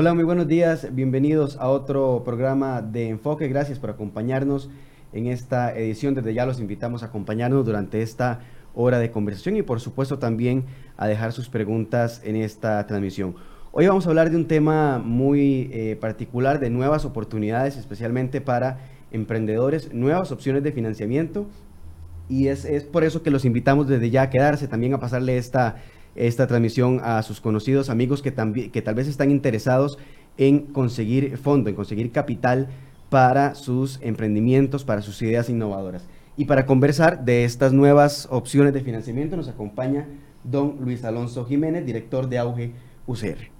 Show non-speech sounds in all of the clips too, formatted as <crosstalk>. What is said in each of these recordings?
Hola, muy buenos días. Bienvenidos a otro programa de Enfoque. Gracias por acompañarnos en esta edición. Desde ya los invitamos a acompañarnos durante esta hora de conversación y por supuesto también a dejar sus preguntas en esta transmisión. Hoy vamos a hablar de un tema muy eh, particular de nuevas oportunidades, especialmente para emprendedores, nuevas opciones de financiamiento y es, por eso que los invitamos desde ya a quedarse, también a pasarle esta, esta transmisión a sus conocidos amigos que, también, que tal vez están interesados en conseguir fondo, en conseguir capital para sus emprendimientos, para sus ideas innovadoras. Y para conversar de estas nuevas opciones de financiamiento nos acompaña don Luis Alonso Jiménez, director de Auge UCR.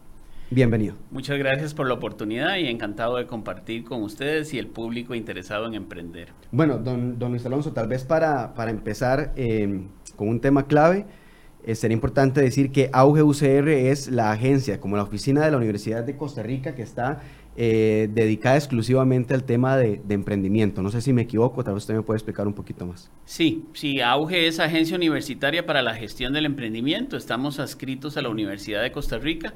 Bienvenido. Muchas gracias por la oportunidad y encantado de compartir con ustedes y el público interesado en emprender. Bueno, don, don Luis Alonso, tal vez para, para empezar eh, con un tema clave, eh, sería importante decir que Auge UCR es la agencia, como la oficina de la Universidad de Costa Rica, que está eh, dedicada exclusivamente al tema de, emprendimiento. No sé si me equivoco, tal vez usted me puede explicar un poquito más. Sí, sí, Auge es agencia universitaria para la gestión del emprendimiento. Estamos adscritos a la Universidad de Costa Rica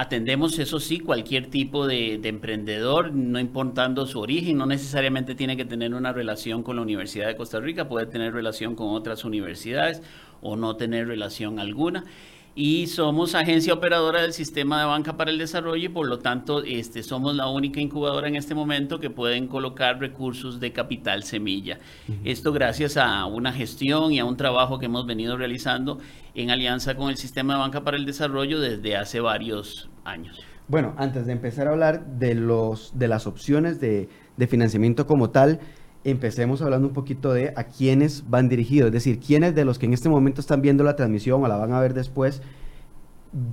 Atendemos, eso sí, cualquier tipo de, emprendedor, no importando su origen, no necesariamente tiene que tener una relación con la Universidad de Costa Rica, puede tener relación con otras universidades o no tener relación alguna y somos agencia operadora del sistema de banca para el desarrollo y por lo tanto este, somos la única incubadora en este momento que pueden colocar recursos de capital semilla. Esto gracias a una gestión y a un trabajo que hemos venido realizando en alianza con el sistema de banca para el desarrollo desde hace varios años. Bueno, antes de empezar a hablar de, los, de las opciones de, de financiamiento como tal, empecemos hablando un poquito de a quiénes van dirigidos, es decir, quiénes de los que en este momento están viendo la transmisión o la van a ver después,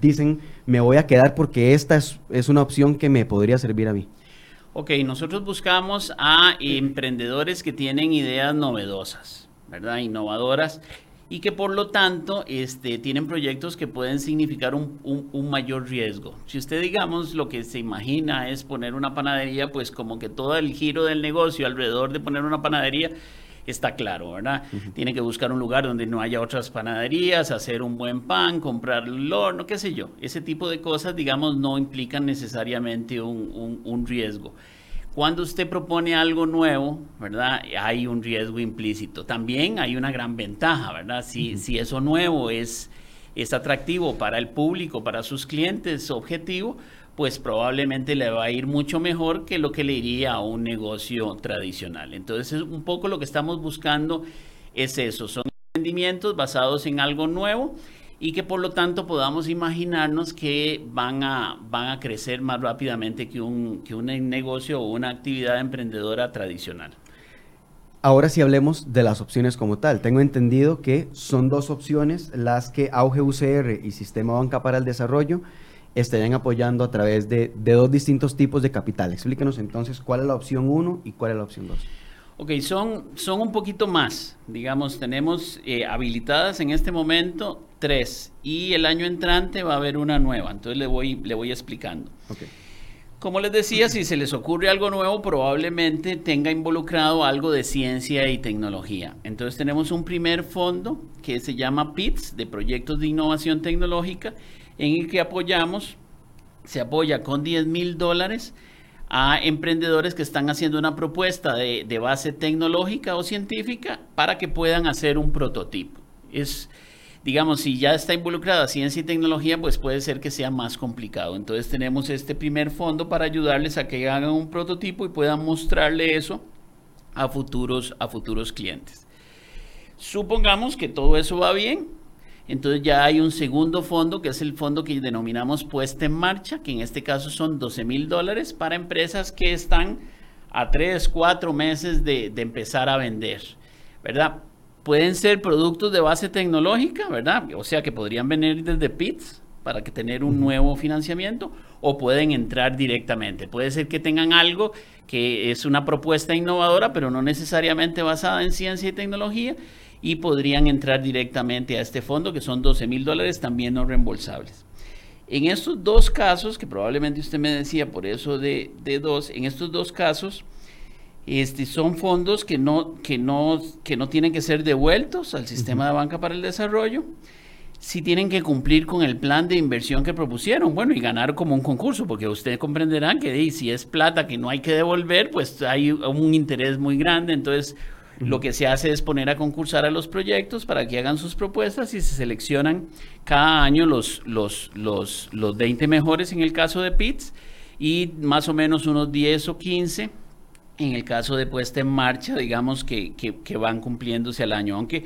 dicen, me voy a quedar porque esta es, es una opción que me podría servir a mí. Ok, nosotros buscamos a emprendedores que tienen ideas novedosas, ¿verdad? Innovadoras y que por lo tanto este, tienen proyectos que pueden significar un, un, mayor riesgo. Si usted, digamos, lo que se imagina es poner una panadería, pues como que todo el giro del negocio alrededor de poner una panadería está claro, ¿verdad? Tiene que buscar un lugar donde no haya otras panaderías, hacer un buen pan, comprar el horno, qué sé yo. Ese tipo de cosas, digamos, no implican necesariamente un, un riesgo. Cuando usted propone algo nuevo, ¿verdad? Hay un riesgo implícito. También hay una gran ventaja, ¿verdad? Si, si eso nuevo es, es atractivo para el público, para sus clientes objetivo, pues probablemente le va a ir mucho mejor que lo que le iría a un negocio tradicional. Entonces, un poco lo que estamos buscando es eso, son emprendimientos basados en algo nuevo y que por lo tanto podamos imaginarnos que van a, van a crecer más rápidamente que un, que un negocio o una actividad emprendedora tradicional. Ahora sí hablemos de las opciones como tal. Tengo entendido que son dos opciones las que Auge UCR y Sistema Banca para el Desarrollo estarían apoyando a través de, de dos distintos tipos de capital. Explíquenos entonces cuál es la opción 1 y cuál es la opción 2. Ok, son, son un poquito más. Digamos, tenemos eh, habilitadas en este momento tres y el año entrante va a haber una nueva. Entonces le voy, le voy explicando. Okay. Como les decía, si se les ocurre algo nuevo, probablemente tenga involucrado algo de ciencia y tecnología. Entonces tenemos un primer fondo que se llama PITS, de Proyectos de Innovación Tecnológica, en el que apoyamos, se apoya con 10 mil dólares a emprendedores que están haciendo una propuesta de, base tecnológica o científica para que puedan hacer un prototipo. Es, digamos, si ya está involucrada ciencia y tecnología, pues puede ser que sea más complicado. Entonces tenemos este primer fondo para ayudarles a que hagan un prototipo y puedan mostrarle eso a futuros, a futuros clientes. Supongamos que todo eso va bien, entonces ya hay un segundo fondo, que es el fondo que denominamos puesta en marcha, que en este caso son 12 mil dólares para empresas que están a 3, 4 meses de, empezar a vender, ¿verdad? Pueden ser productos de base tecnológica, ¿verdad? O sea que podrían venir desde PITS para que tener un nuevo financiamiento o pueden entrar directamente. Puede ser que tengan algo que es una propuesta innovadora, pero no necesariamente basada en ciencia y tecnología y podrían entrar directamente a este fondo, que son 12 mil dólares también no reembolsables. En estos dos casos, que probablemente usted me decía por eso de, dos, en estos dos casos, este, son fondos que no, que, no, que no tienen que ser devueltos al sistema de banca para el desarrollo. si tienen que cumplir con el plan de inversión que propusieron, bueno, y ganar como un concurso, porque ustedes comprenderán que si es plata que no hay que devolver, pues hay un interés muy grande, entonces lo que se hace es poner a concursar a los proyectos para que hagan sus propuestas y se seleccionan cada año los, los, los, los 20 mejores en el caso de PITS y más o menos unos 10 o 15 en el caso de puesta en marcha, digamos que, que, van cumpliéndose al año, aunque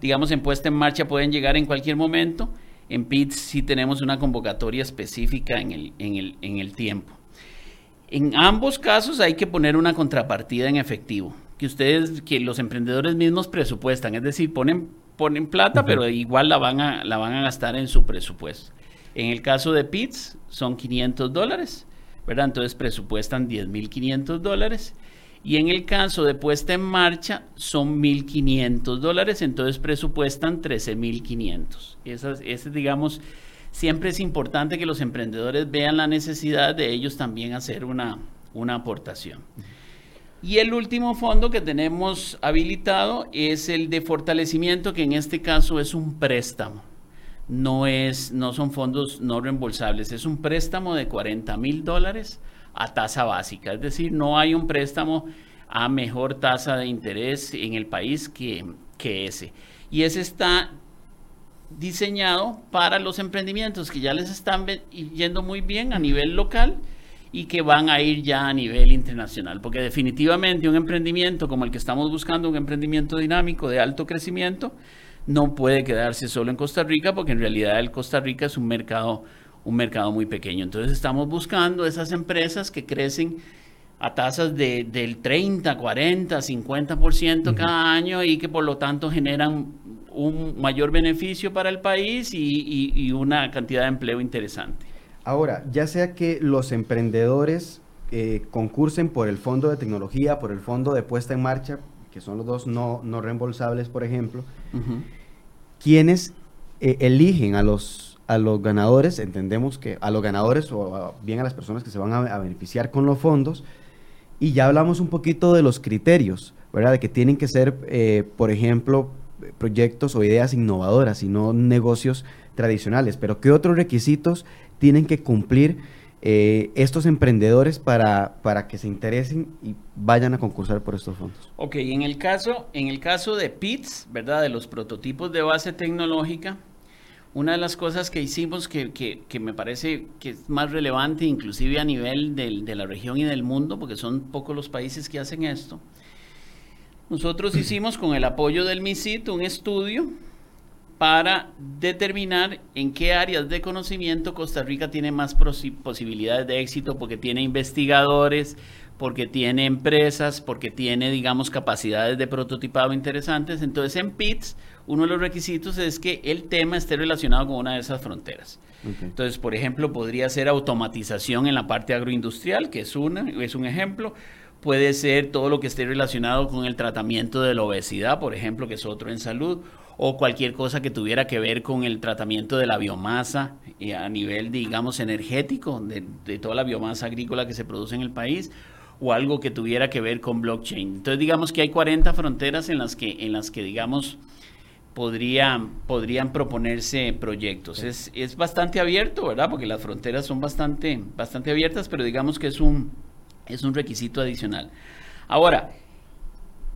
digamos en puesta en marcha pueden llegar en cualquier momento, en PITS sí tenemos una convocatoria específica en el, en el, en el tiempo. En ambos casos hay que poner una contrapartida en efectivo que ustedes, que los emprendedores mismos presupuestan, es decir, ponen, ponen plata, pero igual la van, a, la van a gastar en su presupuesto. En el caso de PITS son 500 dólares, ¿verdad? Entonces presupuestan 10.500 dólares. Y en el caso de puesta en marcha son 1.500 dólares, entonces presupuestan 13.500. Esas, ese, digamos, siempre es importante que los emprendedores vean la necesidad de ellos también hacer una, una aportación. Y el último fondo que tenemos habilitado es el de fortalecimiento, que en este caso es un préstamo. No, es, no son fondos no reembolsables, es un préstamo de 40 mil dólares a tasa básica. Es decir, no hay un préstamo a mejor tasa de interés en el país que, que ese. Y ese está diseñado para los emprendimientos que ya les están yendo muy bien a nivel local y que van a ir ya a nivel internacional, porque definitivamente un emprendimiento como el que estamos buscando, un emprendimiento dinámico de alto crecimiento, no puede quedarse solo en Costa Rica, porque en realidad el Costa Rica es un mercado, un mercado muy pequeño. Entonces estamos buscando esas empresas que crecen a tasas de, del 30, 40, 50% cada año y que por lo tanto generan un mayor beneficio para el país y una cantidad de empleo interesante. Ahora, ya sea que los emprendedores eh, concursen por el fondo de tecnología, por el fondo de puesta en marcha, que son los dos no, no reembolsables, por ejemplo, quienes eh, eligen a los, a los ganadores, entendemos que a los ganadores o bien a las personas que se van a, beneficiar con los fondos, y ya hablamos un poquito de los criterios, ¿verdad? De que tienen que ser, eh, por ejemplo, proyectos o ideas innovadoras y no negocios tradicionales, pero ¿qué otros requisitos tienen que cumplir eh, estos emprendedores para, para que se interesen y vayan a concursar por estos fondos? Ok, en el caso, en el caso de PITS, ¿verdad? De los prototipos de base tecnológica, una de las cosas que hicimos que, que, me parece que es más relevante, inclusive a nivel de la región y del mundo, porque son pocos los países que hacen esto, nosotros hicimos con el apoyo del MISIT un estudio para determinar en qué áreas de conocimiento Costa Rica tiene más posibilidades de éxito, porque tiene investigadores, porque tiene empresas, porque tiene, digamos, capacidades de prototipado interesantes. Entonces, en PITS, uno de los requisitos es que el tema esté relacionado con una de esas fronteras. Entonces, por ejemplo, podría ser automatización en la parte agroindustrial, que es, una, es un ejemplo. Puede ser todo lo que esté relacionado con el tratamiento de la obesidad, por ejemplo, que es otro en salud o cualquier cosa que tuviera que ver con el tratamiento de la biomasa eh, a nivel, digamos, energético, de, toda la biomasa agrícola que se produce en el país, o algo que tuviera que ver con blockchain. Entonces, digamos que hay 40 fronteras en las que, en las que digamos, podrían, podrían proponerse proyectos. Es, es bastante abierto, ¿verdad? Porque las fronteras son bastante, bastante abiertas, pero digamos que es un, es un requisito adicional. Ahora,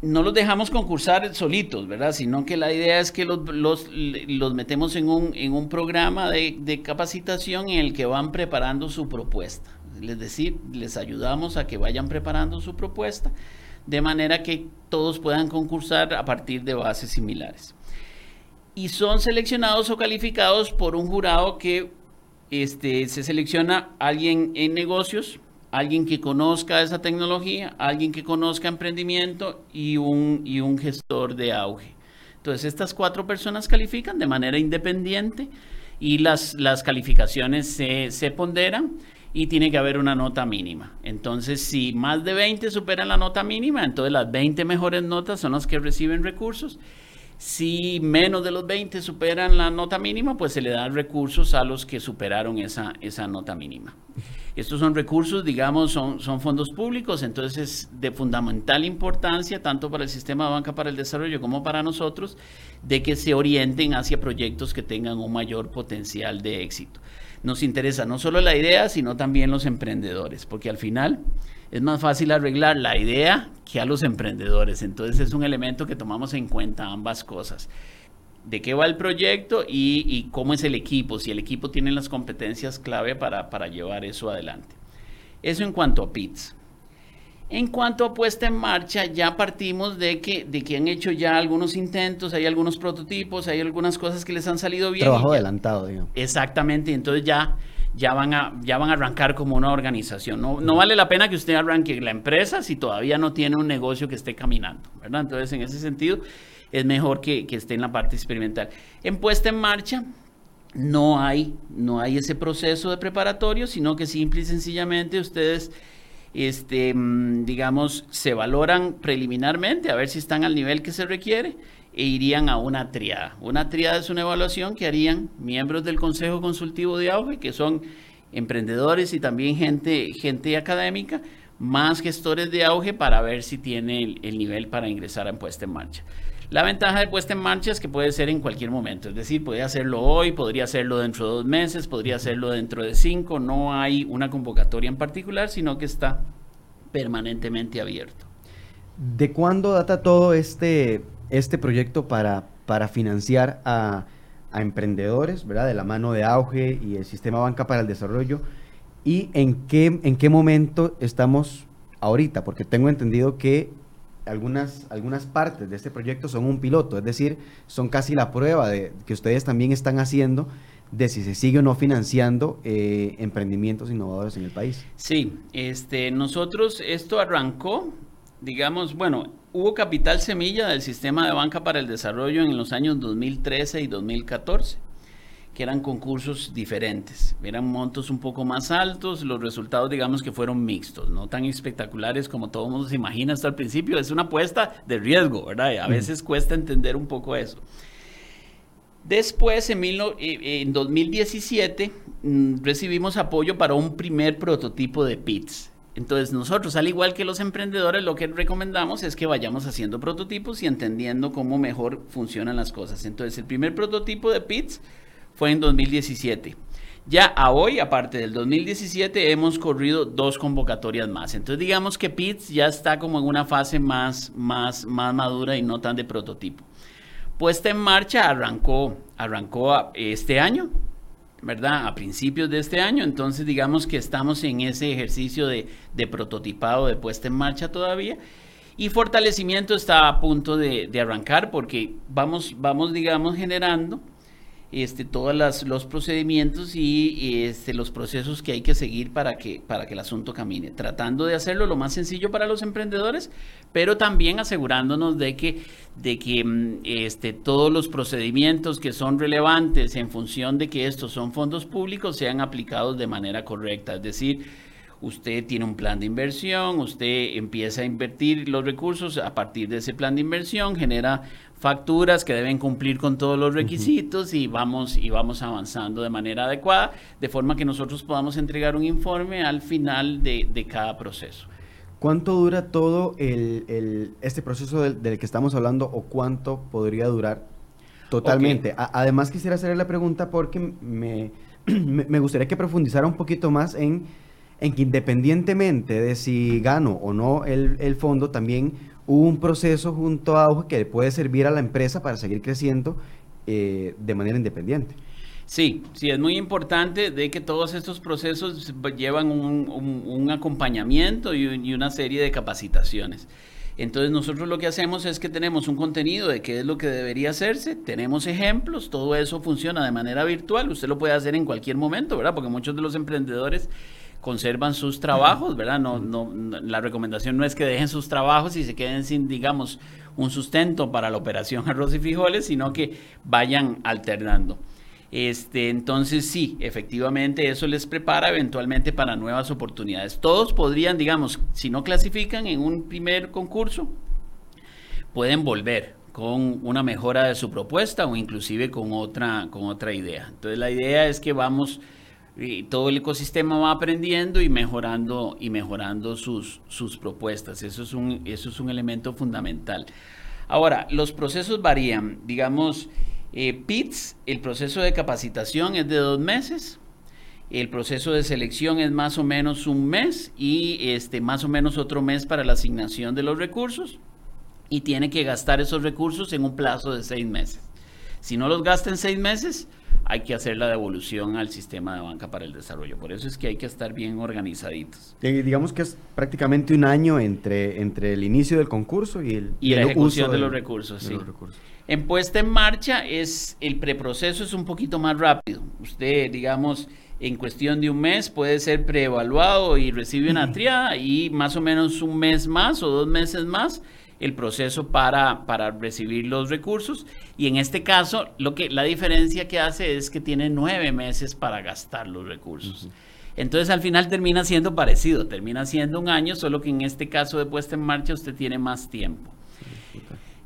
no los dejamos concursar solitos, ¿verdad? Sino que la idea es que los, los, metemos en un, en un programa de, de, capacitación en el que van preparando su propuesta. Es decir, les ayudamos a que vayan preparando su propuesta de manera que todos puedan concursar a partir de bases similares. Y son seleccionados o calificados por un jurado que este, se selecciona alguien en negocios, alguien que conozca esa tecnología, alguien que conozca emprendimiento y un, y un gestor de auge. Entonces, estas cuatro personas califican de manera independiente y las, las calificaciones se, se ponderan y tiene que haber una nota mínima. Entonces, si más de 20 superan la nota mínima, entonces las 20 mejores notas son las que reciben recursos. Si menos de los 20 superan la nota mínima, pues se le dan recursos a los que superaron esa, esa nota mínima. Estos son recursos, digamos, son, son fondos públicos, entonces es de fundamental importancia, tanto para el sistema de banca para el desarrollo como para nosotros, de que se orienten hacia proyectos que tengan un mayor potencial de éxito. Nos interesa no solo la idea, sino también los emprendedores, porque al final es más fácil arreglar la idea que a los emprendedores. Entonces es un elemento que tomamos en cuenta ambas cosas. De qué va el proyecto y, cómo es el equipo, si el equipo tiene las competencias clave para, llevar eso adelante. Eso en cuanto a PITS. En cuanto a puesta en marcha, ya partimos de que, de que han hecho ya algunos intentos, hay algunos prototipos, hay algunas cosas que les han salido bien. Trabajo adelantado, digo. Exactamente, entonces ya ya van a, ya van a arrancar como una organización. No, no vale la pena que usted arranque la empresa si todavía no tiene un negocio que esté caminando, ¿verdad? Entonces, en ese sentido, es mejor que, que esté en la parte experimental. En puesta en marcha, no hay, no hay ese proceso de preparatorio, sino que simple y sencillamente ustedes, este, mm, digamos, se valoran preliminarmente a ver si están al nivel que se requiere e irían a una triada. Una triada es una evaluación que harían miembros del Consejo Consultivo de Auge, que son emprendedores y también gente, gente académica, más gestores de auge para ver si tiene el, nivel para ingresar a puesta en marcha. La ventaja de puesta en marcha es que puede ser en cualquier momento, es decir, puede hacerlo hoy, podría hacerlo dentro de dos meses, podría hacerlo dentro de cinco, no hay una convocatoria en particular, sino que está permanentemente abierto. ¿De cuándo data todo este este proyecto para, para financiar a, emprendedores, ¿verdad? De la mano de Auge y el Sistema Banca para el Desarrollo. ¿Y en qué, en qué momento estamos ahorita? Porque tengo entendido que algunas, algunas partes de este proyecto son un piloto, es decir, son casi la prueba de que ustedes también están haciendo de si se sigue o no financiando eh, emprendimientos innovadores en el país. Sí, este, nosotros esto arrancó, digamos, bueno, hubo capital semilla del sistema de banca para el desarrollo en los años 2013 y 2014, que eran concursos diferentes, eran montos un poco más altos, los resultados digamos que fueron mixtos, no tan espectaculares como todo el mundo se imagina hasta el principio, es una apuesta de riesgo, ¿verdad? A veces cuesta entender un poco eso. Después, en, eh, en 2017, mm, recibimos apoyo para un primer prototipo de PITS, entonces nosotros, al igual que los emprendedores, lo que recomendamos es que vayamos haciendo prototipos y entendiendo cómo mejor funcionan las cosas. Entonces el primer prototipo de PITS fue en 2017. Ya a hoy, aparte del 2017, hemos corrido dos convocatorias más. Entonces digamos que PITS ya está como en una fase más, más, más madura y no tan de prototipo. Puesta en marcha arrancó, arrancó este año, ¿verdad? A principios de este año, entonces digamos que estamos en ese ejercicio de, prototipado, de puesta en marcha todavía. Y fortalecimiento está a punto de, de arrancar porque vamos, vamos, digamos, generando este, todos los procedimientos y, este, los procesos que hay que seguir para que, para que el asunto camine. Tratando de hacerlo lo más sencillo para los emprendedores, pero también asegurándonos de que, de que mm, este, todos los procedimientos que son relevantes en función de que estos son fondos públicos sean aplicados de manera correcta. Es decir, usted tiene un plan de inversión, usted empieza a invertir los recursos a partir de ese plan de inversión, genera facturas que deben cumplir con todos los requisitos y vamos y vamos avanzando de manera adecuada, de forma que nosotros podamos entregar un informe al final de, cada proceso. ¿Cuánto dura todo el, este proceso del, que estamos hablando o cuánto podría durar totalmente? además quisiera hacerle la pregunta porque <clears throat> me, me, gustaría que profundizara un poquito más en, en que independientemente de si gano o no el, el fondo, también un proceso junto a Auge que puede servir a la empresa para seguir creciendo eh, de manera independiente. Sí, sí, es muy importante de que todos estos procesos llevan un, acompañamiento y, una serie de capacitaciones. Entonces nosotros lo que hacemos es que tenemos un contenido de qué es lo que debería hacerse, tenemos ejemplos, todo eso funciona de manera virtual, usted lo puede hacer en cualquier momento, ¿verdad? Porque muchos de los emprendedores conservan sus trabajos, ¿verdad? No, no, la recomendación no es que dejen sus trabajos y se queden sin, digamos, un sustento para la operación arroz y frijoles, sino que vayan alternando. Este, entonces sí, efectivamente eso les prepara eventualmente para nuevas oportunidades. Todos podrían, digamos, si no clasifican en un primer concurso, pueden volver con una mejora de su propuesta o inclusive con otra, con otra idea. Entonces la idea es que vamos, todo el ecosistema va aprendiendo y mejorando, y mejorando sus, sus propuestas. Eso es, un, eso es un elemento fundamental. Ahora, los procesos varían. Digamos, eh, PITS, el proceso de capacitación es de dos meses. El proceso de selección es más o menos un mes y este, más o menos otro mes para la asignación de los recursos y tiene que gastar esos recursos en un plazo de seis meses. Si no los gasta en seis meses, hay que hacer la devolución al sistema de banca para el desarrollo. Por eso es que hay que estar bien organizaditos. digamos que es prácticamente un año entre, entre el inicio del concurso y el, y la ejecución de, los recursos, sí. En puesta en marcha es el preproceso es un poquito más rápido. Usted, digamos, en cuestión de un mes puede ser preevaluado y recibe una triada y más o menos un mes más o dos meses más el proceso para, para recibir los recursos. Y en este caso, lo que, la diferencia que hace es que tiene nueve meses para gastar los recursos. Entonces al final termina siendo parecido, termina siendo un año, solo que en este caso de puesta en marcha usted tiene más tiempo.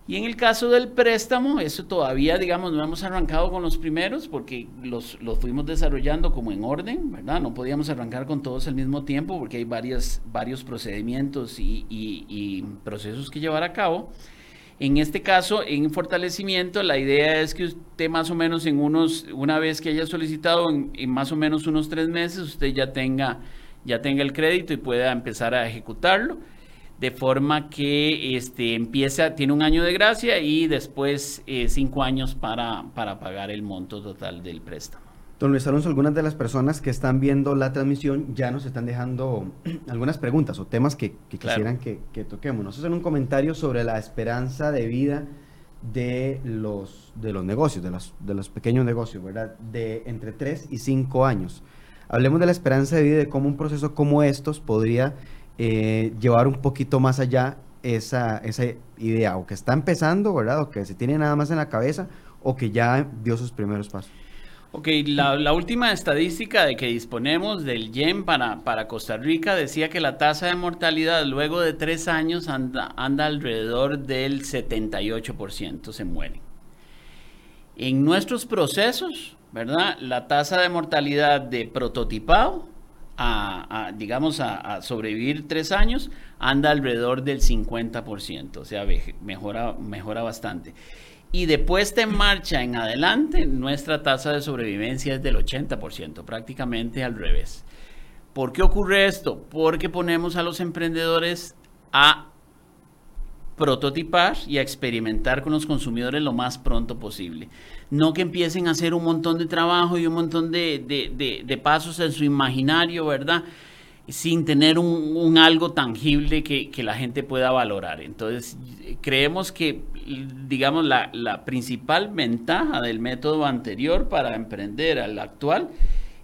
Y en el caso del préstamo, eso todavía, digamos, no hemos arrancado con los primeros porque los, los fuimos desarrollando como en orden, ¿verdad? No podíamos arrancar con todos al mismo tiempo porque hay varias, varios procedimientos y, y, procesos que llevar a cabo. En este caso, en fortalecimiento, la idea es que usted más o menos en unos, una vez que haya solicitado, en, en más o menos unos tres meses, usted ya tenga, ya tenga el crédito y pueda empezar a ejecutarlo de forma que este, empieza, tiene un año de gracia y después eh, cinco años para, para pagar el monto total del préstamo. Don Luis Alonso, algunas de las personas que están viendo la transmisión ya nos están dejando <clears throat> algunas preguntas o temas que, quisieran que, toquemos. Nos hacen un comentario sobre la esperanza de vida de los, de los negocios, de los, de los pequeños negocios, ¿verdad? De entre tres y cinco años. Hablemos de la esperanza de vida de cómo un proceso como estos podría eh, llevar un poquito más allá esa, idea, o que está empezando, ¿verdad? O que se tiene nada más en la cabeza, o que ya dio sus primeros pasos. Ok, la, última estadística de que disponemos del YEN para, para, Costa Rica decía que la tasa de mortalidad luego de tres años anda, anda alrededor del 78%, se mueren. En nuestros procesos, ¿verdad? La tasa de mortalidad de prototipado a, digamos, a, sobrevivir tres años, anda alrededor del 50%, o sea, mejora, mejora bastante. Y de puesta en marcha en adelante, nuestra tasa de sobrevivencia es del 80%, prácticamente al revés. ¿Por qué ocurre esto? Porque ponemos a los emprendedores a prototipar y a experimentar con los consumidores lo más pronto posible. No que empiecen a hacer un montón de trabajo y un montón de, pasos en su imaginario, ¿verdad? Sin tener un, algo tangible que, la gente pueda valorar. Entonces, creemos que, digamos, la, la principal ventaja del método anterior para emprender al actual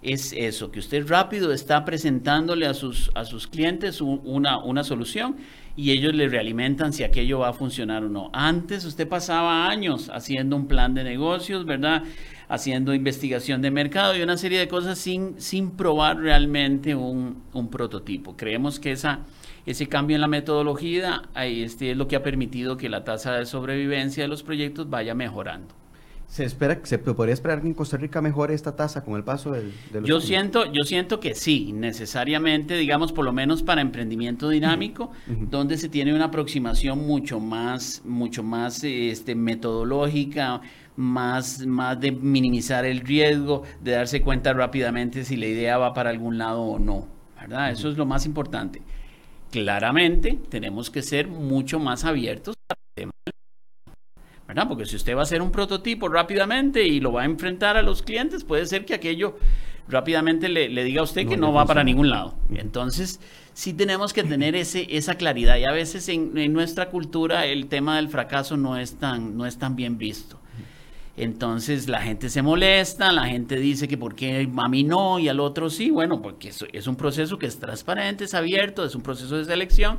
es eso, que usted rápido está presentándole a sus, a sus clientes una, una solución y ellos le realimentan si aquello va a funcionar o no. Antes usted pasaba años haciendo un plan de negocios, ¿verdad? Haciendo investigación de mercado y una serie de cosas sin, sin probar realmente un, un prototipo. Creemos que ese cambio en la metodología este, es lo que ha permitido que la tasa de sobrevivencia de los proyectos vaya mejorando. ¿Se espera, se podría esperar que en Costa Rica mejore esta tasa con el paso del, de yo siento, yo siento que sí, necesariamente, digamos, por lo menos para emprendimiento dinámico, donde se tiene una aproximación mucho más, mucho más este, metodológica, más, más de minimizar el riesgo, de darse cuenta rápidamente si la idea va para algún lado o no, ¿verdad? Eso es lo más importante. Claramente tenemos que ser mucho más abiertos al tema porque si usted va a hacer un prototipo rápidamente y lo va a enfrentar a los clientes, puede ser que aquello rápidamente le, diga a usted que no, va para ningún lado. Entonces, sí tenemos que tener ese, esa claridad y a veces en, nuestra cultura el tema del fracaso no es tan, no es tan bien visto. Entonces la gente se molesta, la gente dice que por qué a mí no y al otro sí. Bueno, porque es un proceso que es transparente, es abierto, es un proceso de selección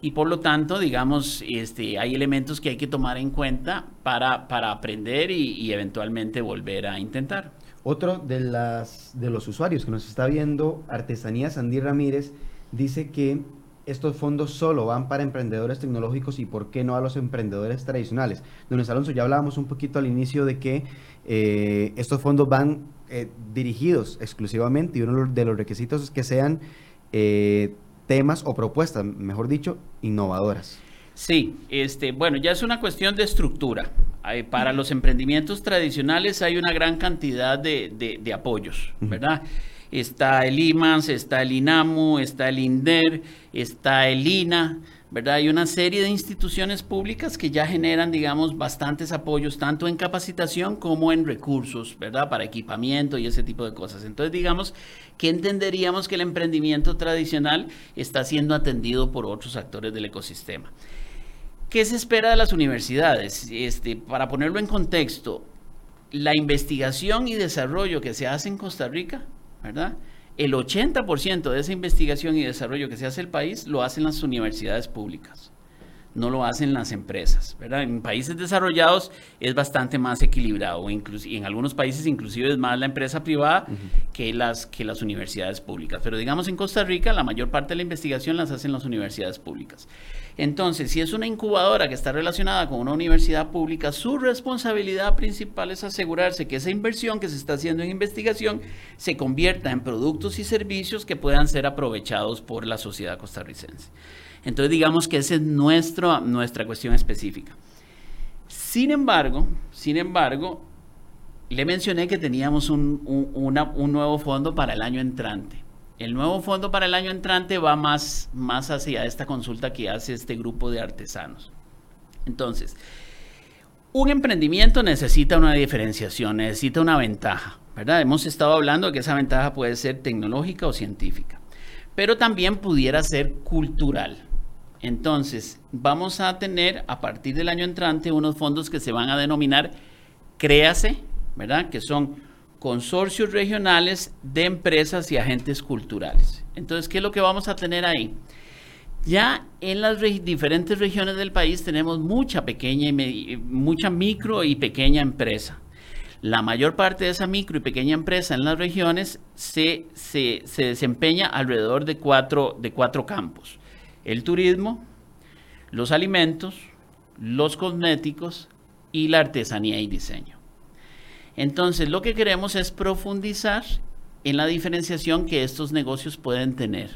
y por lo tanto, digamos, este, hay elementos que hay que tomar en cuenta para, para aprender y, eventualmente volver a intentar. Otro de, las, de los usuarios que nos está viendo, Artesanía Sandy Ramírez, dice que estos fondos solo van para emprendedores tecnológicos y por qué no a los emprendedores tradicionales. Don Alonso, ya hablábamos un poquito al inicio de que eh, estos fondos van eh, dirigidos exclusivamente y uno de los requisitos es que sean eh, temas o propuestas, mejor dicho, innovadoras. Sí, este, bueno, ya es una cuestión de estructura. Para los emprendimientos tradicionales hay una gran cantidad de, de apoyos, ¿verdad? está el IMANS, está el INAMU, está el INDER, está el INA, ¿verdad? Hay una serie de instituciones públicas que ya generan, digamos, bastantes apoyos, tanto en capacitación como en recursos, ¿verdad? Para equipamiento y ese tipo de cosas. Entonces, digamos que entenderíamos que el emprendimiento tradicional está siendo atendido por otros actores del ecosistema. ¿Qué se espera de las universidades? Este, para ponerlo en contexto, la investigación y desarrollo que se hace en Costa Rica ¿verdad? El 80% de esa investigación y desarrollo que se hace en el país lo hacen las universidades públicas, no lo hacen las empresas, ¿verdad? En países desarrollados es bastante más equilibrado, y en algunos países inclusive es más la empresa privada que, las, que las universidades públicas, pero digamos en Costa Rica la mayor parte de la investigación las hacen las universidades públicas. Entonces, si es una incubadora que está relacionada con una universidad pública, su responsabilidad principal es asegurarse que esa inversión que se está haciendo en investigación se convierta en productos y servicios que puedan ser aprovechados por la sociedad costarricense. Entonces, digamos que esa es nuestro, nuestra cuestión específica. Sin embargo, sin embargo, le mencioné que teníamos un, un nuevo fondo para el año entrante. El nuevo fondo para el año entrante va más, más hacia esta consulta que hace este grupo de artesanos. Entonces, un emprendimiento necesita una diferenciación, necesita una ventaja, ¿verdad? Hemos estado hablando de que esa ventaja puede ser tecnológica o científica, pero también pudiera ser cultural. Entonces, vamos a tener a partir del año entrante unos fondos que se van a denominar Créase, ¿verdad? Que son consorcios regionales de empresas y agentes culturales. Entonces, ¿qué es lo que vamos a tener ahí? Ya en las diferentes regiones del país tenemos mucha pequeña y mucha micro y pequeña empresa. La mayor parte de esa micro y pequeña empresa en las regiones se, se, se desempeña alrededor de cuatro, de cuatro campos. El turismo, los alimentos, los cosméticos y la artesanía y diseño. Entonces, lo que queremos es profundizar en la diferenciación que estos negocios pueden tener,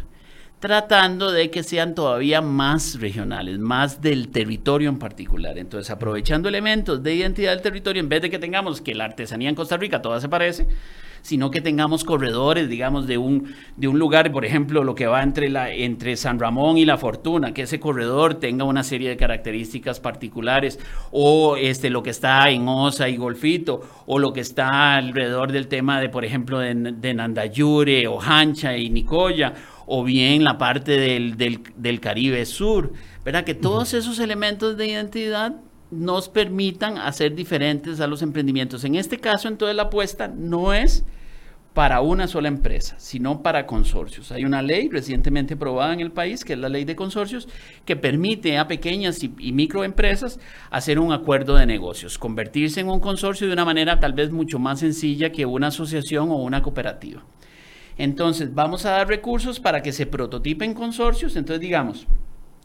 tratando de que sean todavía más regionales, más del territorio en particular. Entonces, aprovechando elementos de identidad del territorio, en vez de que tengamos que la artesanía en Costa Rica toda se parece, sino que tengamos corredores, digamos, de un, de un lugar, por ejemplo, lo que va entre, la, entre San Ramón y La Fortuna, que ese corredor tenga una serie de características particulares, o este, lo que está en Osa y Golfito, o lo que está alrededor del tema de, por ejemplo, de, de Nandayure, o Hancha y Nicoya, o bien la parte del, del, del Caribe Sur, ¿verdad? Que todos esos elementos de identidad nos permitan hacer diferentes a los emprendimientos. En este caso, entonces, la apuesta no es para una sola empresa, sino para consorcios. Hay una ley recientemente aprobada en el país, que es la ley de consorcios, que permite a pequeñas y, microempresas hacer un acuerdo de negocios, convertirse en un consorcio de una manera tal vez mucho más sencilla que una asociación o una cooperativa. Entonces, vamos a dar recursos para que se prototipen consorcios. Entonces, digamos,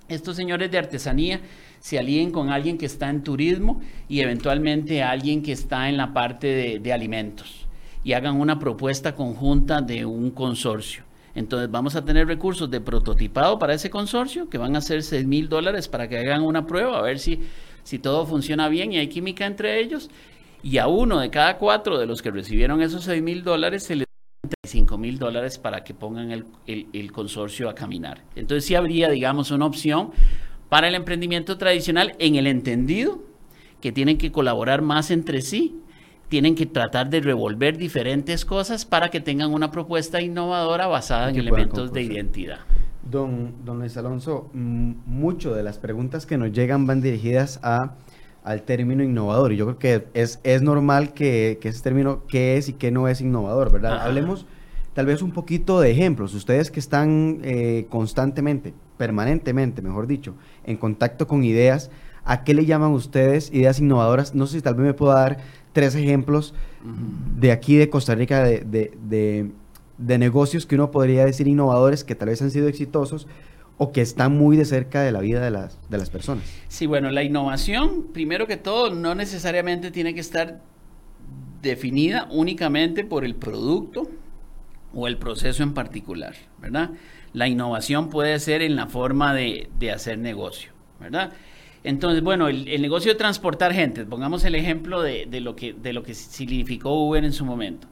estos señores de artesanía se alíen con alguien que está en turismo y eventualmente alguien que está en la parte de, alimentos y hagan una propuesta conjunta de un consorcio. Entonces vamos a tener recursos de prototipado para ese consorcio que van a ser 6 mil dólares para que hagan una prueba, a ver si, si todo funciona bien y hay química entre ellos. Y a uno de cada cuatro de los que recibieron esos 6 mil dólares se les da 35 mil dólares para que pongan el, el, el, consorcio a caminar. Entonces sí habría, digamos, una opción para el emprendimiento tradicional en el entendido que tienen que colaborar más entre sí, tienen que tratar de revolver diferentes cosas para que tengan una propuesta innovadora basada en elementos de identidad. Don, don Luis Alonso, mucho de las preguntas que nos llegan van dirigidas a, al término innovador y yo creo que es, es normal que, que ese término qué es y qué no es innovador, ¿verdad? Ajá. Hablemos tal vez un poquito de ejemplos. Ustedes que están eh, constantemente, permanentemente, mejor dicho, en contacto con ideas, ¿a qué le llaman ustedes ideas innovadoras? No sé si tal vez me pueda dar tres ejemplos uh -huh. de aquí de Costa Rica de, de, de, de, negocios que uno podría decir innovadores que tal vez han sido exitosos o que están muy de cerca de la vida de las, de las personas. Sí, bueno, la innovación, primero que todo, no necesariamente tiene que estar definida únicamente por el producto o el proceso en particular, ¿verdad? La innovación puede ser en la forma de, hacer negocio, ¿verdad? Entonces, bueno, el, negocio de transportar gente, pongamos el ejemplo de, lo que, de lo que significó Uber en su momento.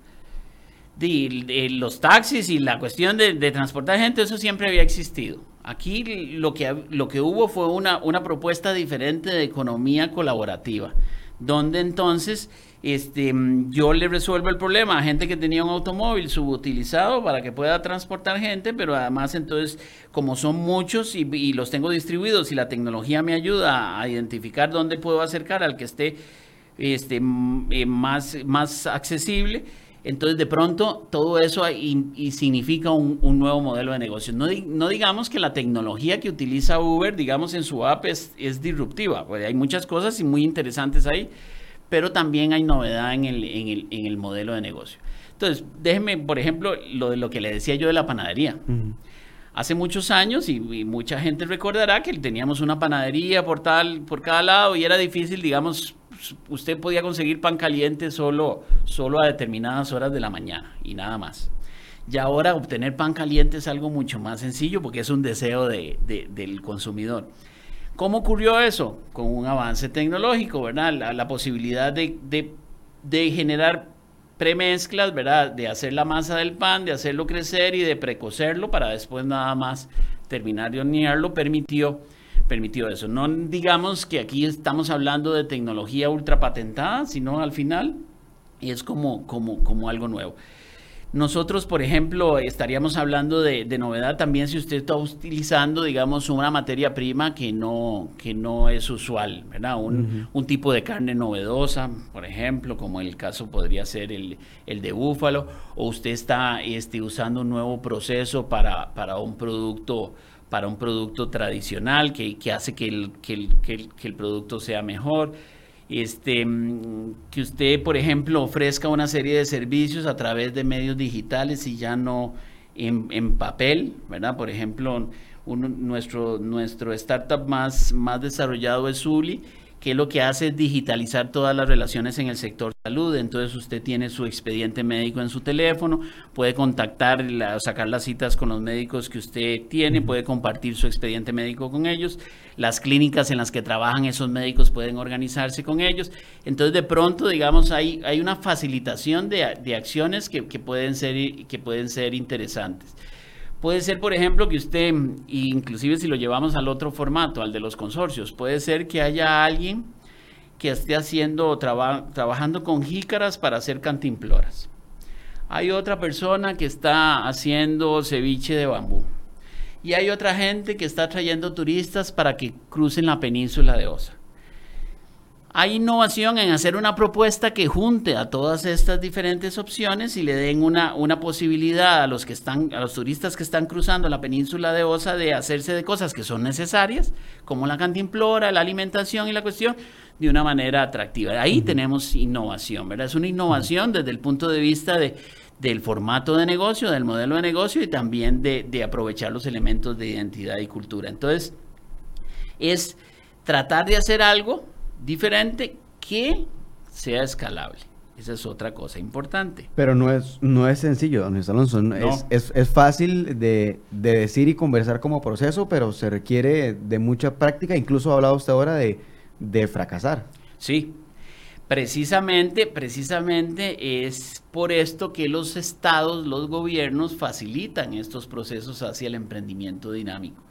De, los taxis y la cuestión de, transportar gente, eso siempre había existido. Aquí lo que, lo que hubo fue una, una propuesta diferente de economía colaborativa, donde entonces este, yo le resuelvo el problema a gente que tenía un automóvil subutilizado para que pueda transportar gente, pero además entonces, como son muchos y, los tengo distribuidos y la tecnología me ayuda a identificar dónde puedo acercar al que esté este, eh, más, más accesible, entonces, de pronto, todo eso y, significa un, nuevo modelo de negocio. No, no, digamos que la tecnología que utiliza Uber, digamos, en su app es, es disruptiva. Pues hay muchas cosas y muy interesantes ahí, pero también hay novedad en el, en el, en el modelo de negocio. Entonces, déjeme, por ejemplo, lo de lo que le decía yo de la panadería. Hace muchos años, y, mucha gente recordará que teníamos una panadería por, tal, por cada lado y era difícil, digamos, usted podía conseguir pan caliente solo, solo a determinadas horas de la mañana y nada más. Y ahora obtener pan caliente es algo mucho más sencillo porque es un deseo de, del consumidor. ¿Cómo ocurrió eso? Con un avance tecnológico, ¿verdad? La, posibilidad de, de, generar premezclas, ¿verdad? De hacer la masa del pan, de hacerlo crecer y de precocerlo para después nada más terminar de hornearlo, permitió permitió eso. No digamos que aquí estamos hablando de tecnología ultra patentada, sino al final es como, como, como algo nuevo. Nosotros, por ejemplo, estaríamos hablando de, novedad también si usted está utilizando, digamos, una materia prima que no, que no es usual, ¿verdad? Un, un tipo de carne novedosa, por ejemplo, como el caso podría ser el, el de búfalo, o usted está este, usando un nuevo proceso para, para un producto para un producto tradicional que, hace que el, que, el, producto sea mejor. Este, mm, que usted, por ejemplo, ofrezca una serie de servicios a través de medios digitales y ya no en, papel, ¿verdad? Por ejemplo, nuestro, nuestro startup más, más desarrollado es Zuli que lo que hace es digitalizar todas las relaciones en el sector salud. Entonces usted tiene su expediente médico en su teléfono, puede contactar, sacar las citas con los médicos que usted tiene, puede compartir su expediente médico con ellos. Las clínicas en las que trabajan esos médicos pueden organizarse con ellos. Entonces de pronto, digamos, hay, hay una facilitación de, de acciones que, que, pueden ser, que pueden ser interesantes. Puede ser, por ejemplo, que usted, inclusive si lo llevamos al otro formato, al de los consorcios, puede ser que haya alguien que esté haciendo, trabajando con jícaras para hacer cantimploras. Hay otra persona que está haciendo ceviche de bambú. Y hay otra gente que está trayendo turistas para que crucen la península de Osa. Hay innovación en hacer una propuesta que junte a todas estas diferentes opciones y le den una, una posibilidad a los que están, a los turistas que están cruzando la península de Osa de hacerse de cosas que son necesarias, como la cantimplora, la alimentación y la cuestión, de una manera atractiva. Ahí tenemos innovación, ¿verdad? Es una innovación desde el punto de vista de, del formato de negocio, del modelo de negocio y también de, de aprovechar los elementos de identidad y cultura. Entonces, es tratar de hacer algo diferente que sea escalable. Esa es otra cosa importante. Pero no es, no es sencillo, don Luis Alonso. Es, es, fácil de, de, decir y conversar como proceso, pero se requiere de mucha práctica. Incluso ha hablado usted ahora de, de fracasar. Sí, precisamente, precisamente es por esto que los estados, los gobiernos facilitan estos procesos hacia el emprendimiento dinámico.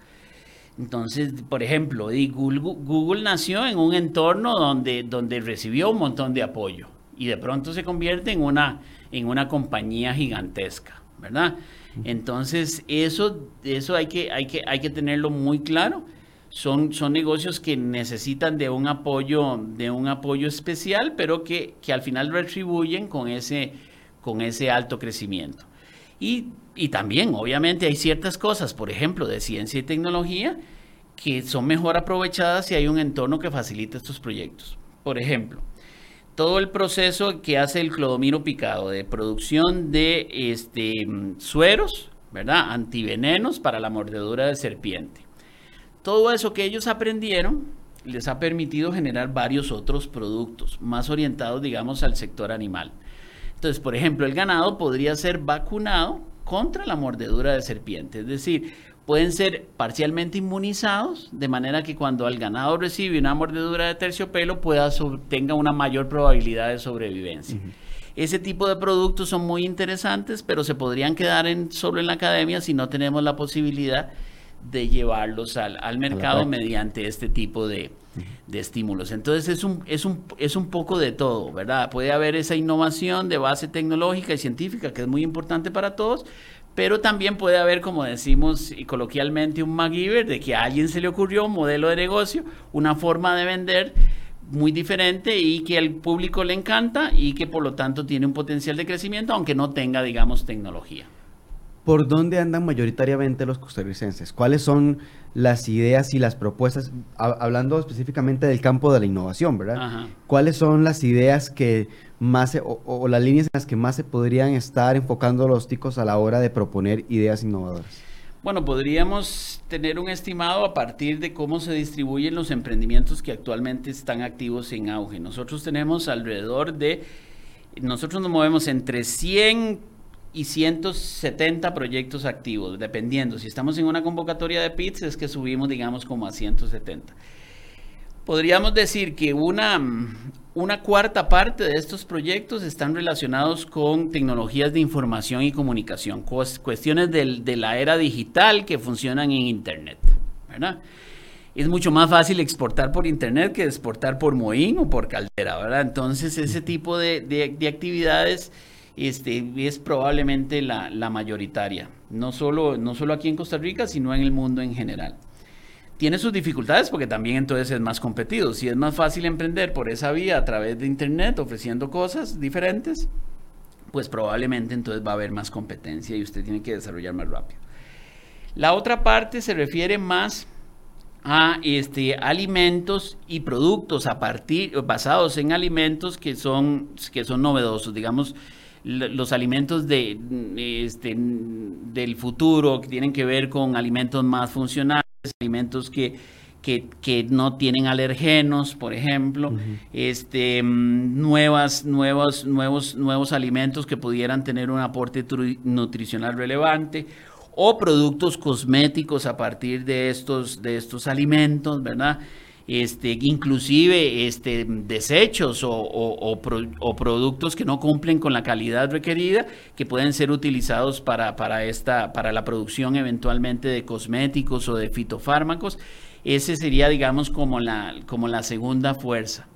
Entonces, por ejemplo, Google, nació en un entorno donde, donde recibió un montón de apoyo y de pronto se convierte en una, en una compañía gigantesca, ¿verdad? Entonces, eso, eso hay, que, hay, que, hay que tenerlo muy claro. Son, son negocios que necesitan de un apoyo, de un apoyo especial, pero que, que al final retribuyen con ese, con ese alto crecimiento. Y, también, obviamente, hay ciertas cosas, por ejemplo, de ciencia y tecnología, que son mejor aprovechadas si hay un entorno que facilite estos proyectos. Por ejemplo, todo el proceso que hace el clodomiro picado de producción de este, sueros, ¿verdad? Antivenenos para la mordedura de serpiente. Todo eso que ellos aprendieron les ha permitido generar varios otros productos más orientados, digamos, al sector animal. Entonces, por ejemplo, el ganado podría ser vacunado contra la mordedura de serpiente, es decir, pueden ser parcialmente inmunizados, de manera que cuando el ganado recibe una mordedura de terciopelo pueda tenga una mayor probabilidad de sobrevivencia. Ese tipo de productos son muy interesantes, pero se podrían quedar en, solo en la academia si no tenemos la posibilidad de llevarlos al, mercado mediante este tipo de, estímulos. Entonces es un, es, un, es un poco de todo, ¿verdad? Puede haber esa innovación de base tecnológica y científica que es muy importante para todos, pero también puede haber, como decimos coloquialmente, un MacGyver de que a alguien se le ocurrió un modelo de negocio, una forma de vender muy diferente y que al público le encanta y que por lo tanto tiene un potencial de crecimiento, aunque no tenga, digamos, tecnología. ¿Por dónde andan mayoritariamente los costarricenses? ¿Cuáles son las ideas y las propuestas? Hablando específicamente del campo de la innovación, ¿verdad? ¿Cuáles son las ideas que más o, las líneas en las que más se podrían estar enfocando los ticos a la hora de proponer ideas innovadoras? Bueno, podríamos tener un estimado a partir de cómo se distribuyen los emprendimientos que actualmente están activos en auge. Nosotros tenemos alrededor de, nosotros nos movemos entre 100 y 170 proyectos activos, dependiendo. Si estamos en una convocatoria de PITS es que subimos, digamos, como a 170. Podríamos decir que una, una cuarta parte de estos proyectos están relacionados con tecnologías de información y comunicación, cuestiones de la era digital que funcionan en Internet, ¿verdad? Es mucho más fácil exportar por Internet que exportar por Moín o por Caldera, ¿verdad? Entonces, ese tipo de, de actividades este, es probablemente la, mayoritaria, no solo, no solo aquí en Costa Rica, sino en el mundo en general. Tiene sus dificultades porque también entonces es más competido. Si es más fácil emprender por esa vía a través de Internet ofreciendo cosas diferentes, pues probablemente entonces va a haber más competencia y usted tiene que desarrollar más rápido. La otra parte se refiere más a este, alimentos y productos a partir, basados en alimentos que son, que son novedosos. Digamos, los alimentos de, este, del futuro que tienen que ver con alimentos más funcionales, alimentos que, que, no tienen alergenos, por ejemplo, este, nuevas, nuevos, nuevos, nuevos alimentos que pudieran tener un aporte nutricional relevante o productos cosméticos a partir de estos, de estos alimentos, ¿verdad? Este, inclusive este, desechos o, productos que no cumplen con la calidad requerida, que pueden ser utilizados para, la producción eventualmente de cosméticos o de fitofármacos. Ese sería, digamos, como la, como la segunda fuerza.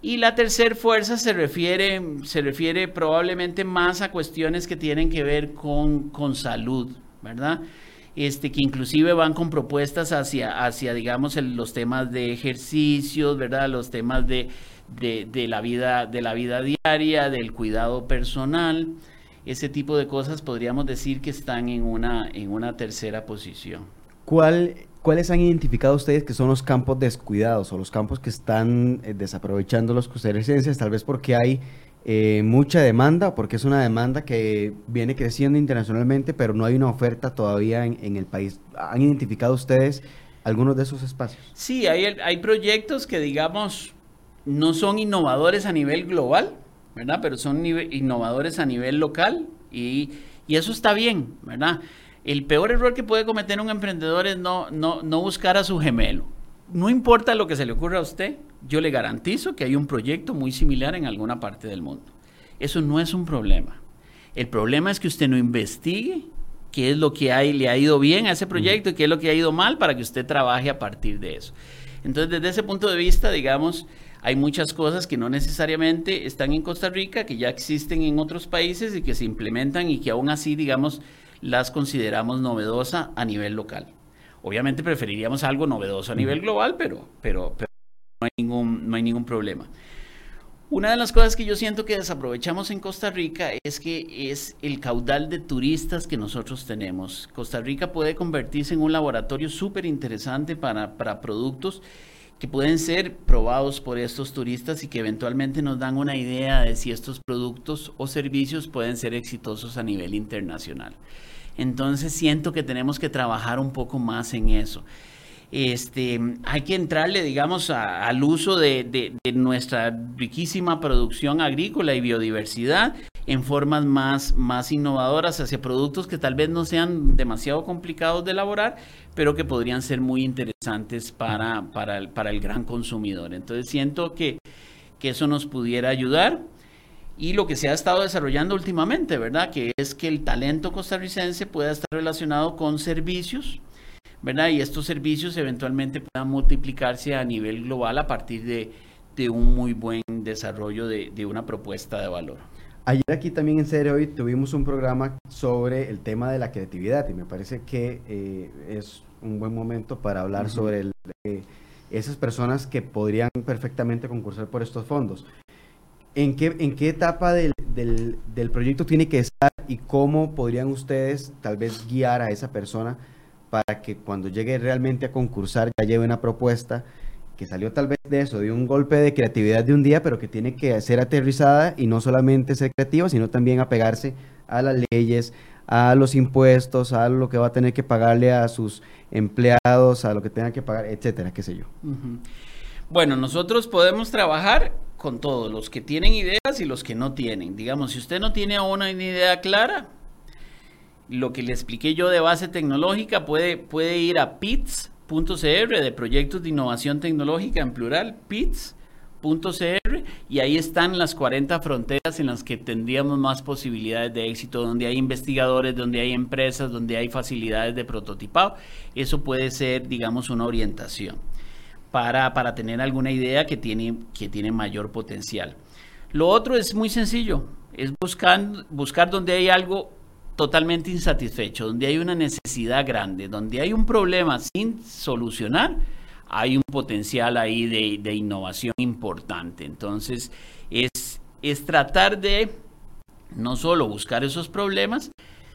Y la tercera fuerza se refiere, se refiere probablemente más a cuestiones que tienen que ver con, con salud, ¿verdad? Este, que inclusive van con propuestas hacia, hacia digamos, los temas de ejercicios, ¿verdad? Los temas de, de, la vida, de la vida diaria, del cuidado personal. Ese tipo de cosas podríamos decir que están en una, en una tercera posición. ¿Cuál, ¿Cuáles han identificado ustedes que son los campos descuidados o los campos que están eh, desaprovechando los costarricenses? Tal vez porque hay eh, mucha demanda, porque es una demanda que viene creciendo internacionalmente, pero no hay una oferta todavía en, el país. ¿Han identificado ustedes algunos de esos espacios? Sí, hay, hay proyectos que, digamos, no son innovadores a nivel global, ¿verdad? Pero son innovadores a nivel local y, eso está bien, ¿verdad? El peor error que puede cometer un emprendedor es no, no, no buscar a su gemelo. No importa lo que se le ocurra a usted, yo le garantizo que hay un proyecto muy similar en alguna parte del mundo. Eso no es un problema. El problema es que usted no investigue qué es lo que hay, le ha ido bien a ese proyecto y qué es lo que ha ido mal para que usted trabaje a partir de eso. Entonces, desde ese punto de vista, digamos, hay muchas cosas que no necesariamente están en Costa Rica, que ya existen en otros países y que se implementan y que aún así, digamos, las consideramos novedosa a nivel local. Obviamente preferiríamos algo novedoso a nivel global, pero, pero, hay ningún, no hay ningún problema. Una de las cosas que yo siento que desaprovechamos en Costa Rica es que es el caudal de turistas que nosotros tenemos. Costa Rica puede convertirse en un laboratorio súper interesante para, para productos que pueden ser probados por estos turistas y que eventualmente nos dan una idea de si estos productos o servicios pueden ser exitosos a nivel internacional. Entonces siento que tenemos que trabajar un poco más en eso. Este, hay que entrarle, digamos, al uso de, nuestra riquísima producción agrícola y biodiversidad en formas más, más innovadoras hacia productos que tal vez no sean demasiado complicados de elaborar, pero que podrían ser muy interesantes para, para, el, para el gran consumidor. Entonces siento que, que eso nos pudiera ayudar y lo que se ha estado desarrollando últimamente, ¿verdad? Que es que el talento costarricense pueda estar relacionado con servicios, ¿verdad? Y estos servicios eventualmente puedan multiplicarse a nivel global a partir de, un muy buen desarrollo de, una propuesta de valor. Ayer aquí también en serio hoy tuvimos un programa sobre el tema de la creatividad y me parece que eh, es un buen momento para hablar sobre eh, esas personas que podrían perfectamente concursar por estos fondos. ¿En qué, en qué etapa del, del, proyecto tiene que estar y cómo podrían ustedes tal vez guiar a esa persona para que cuando llegue realmente a concursar ya lleve una propuesta que salió tal vez de eso, de un golpe de creatividad de un día, pero que tiene que ser aterrizada y no solamente ser creativa, sino también apegarse a las leyes, a los impuestos, a lo que va a tener que pagarle a sus empleados, a lo que tenga que pagar, etcétera, qué sé yo. Bueno, nosotros podemos trabajar con todos, los que tienen ideas y los que no tienen. Digamos, si usted no tiene aún una idea clara, lo que le expliqué yo de base tecnológica puede, puede ir a PITS.cr de Proyectos de Innovación Tecnológica en plural, PITS.cr y ahí están las 40 fronteras en las que tendríamos más posibilidades de éxito, donde hay investigadores, donde hay empresas, donde hay facilidades de prototipado. Eso puede ser, digamos, una orientación para, para tener alguna idea que tiene, que tiene mayor potencial. Lo otro es muy sencillo, es buscar, buscar donde hay algo totalmente insatisfecho, donde hay una necesidad grande, donde hay un problema sin solucionar, hay un potencial ahí de, innovación importante. Entonces, es, es tratar de no solo buscar esos problemas,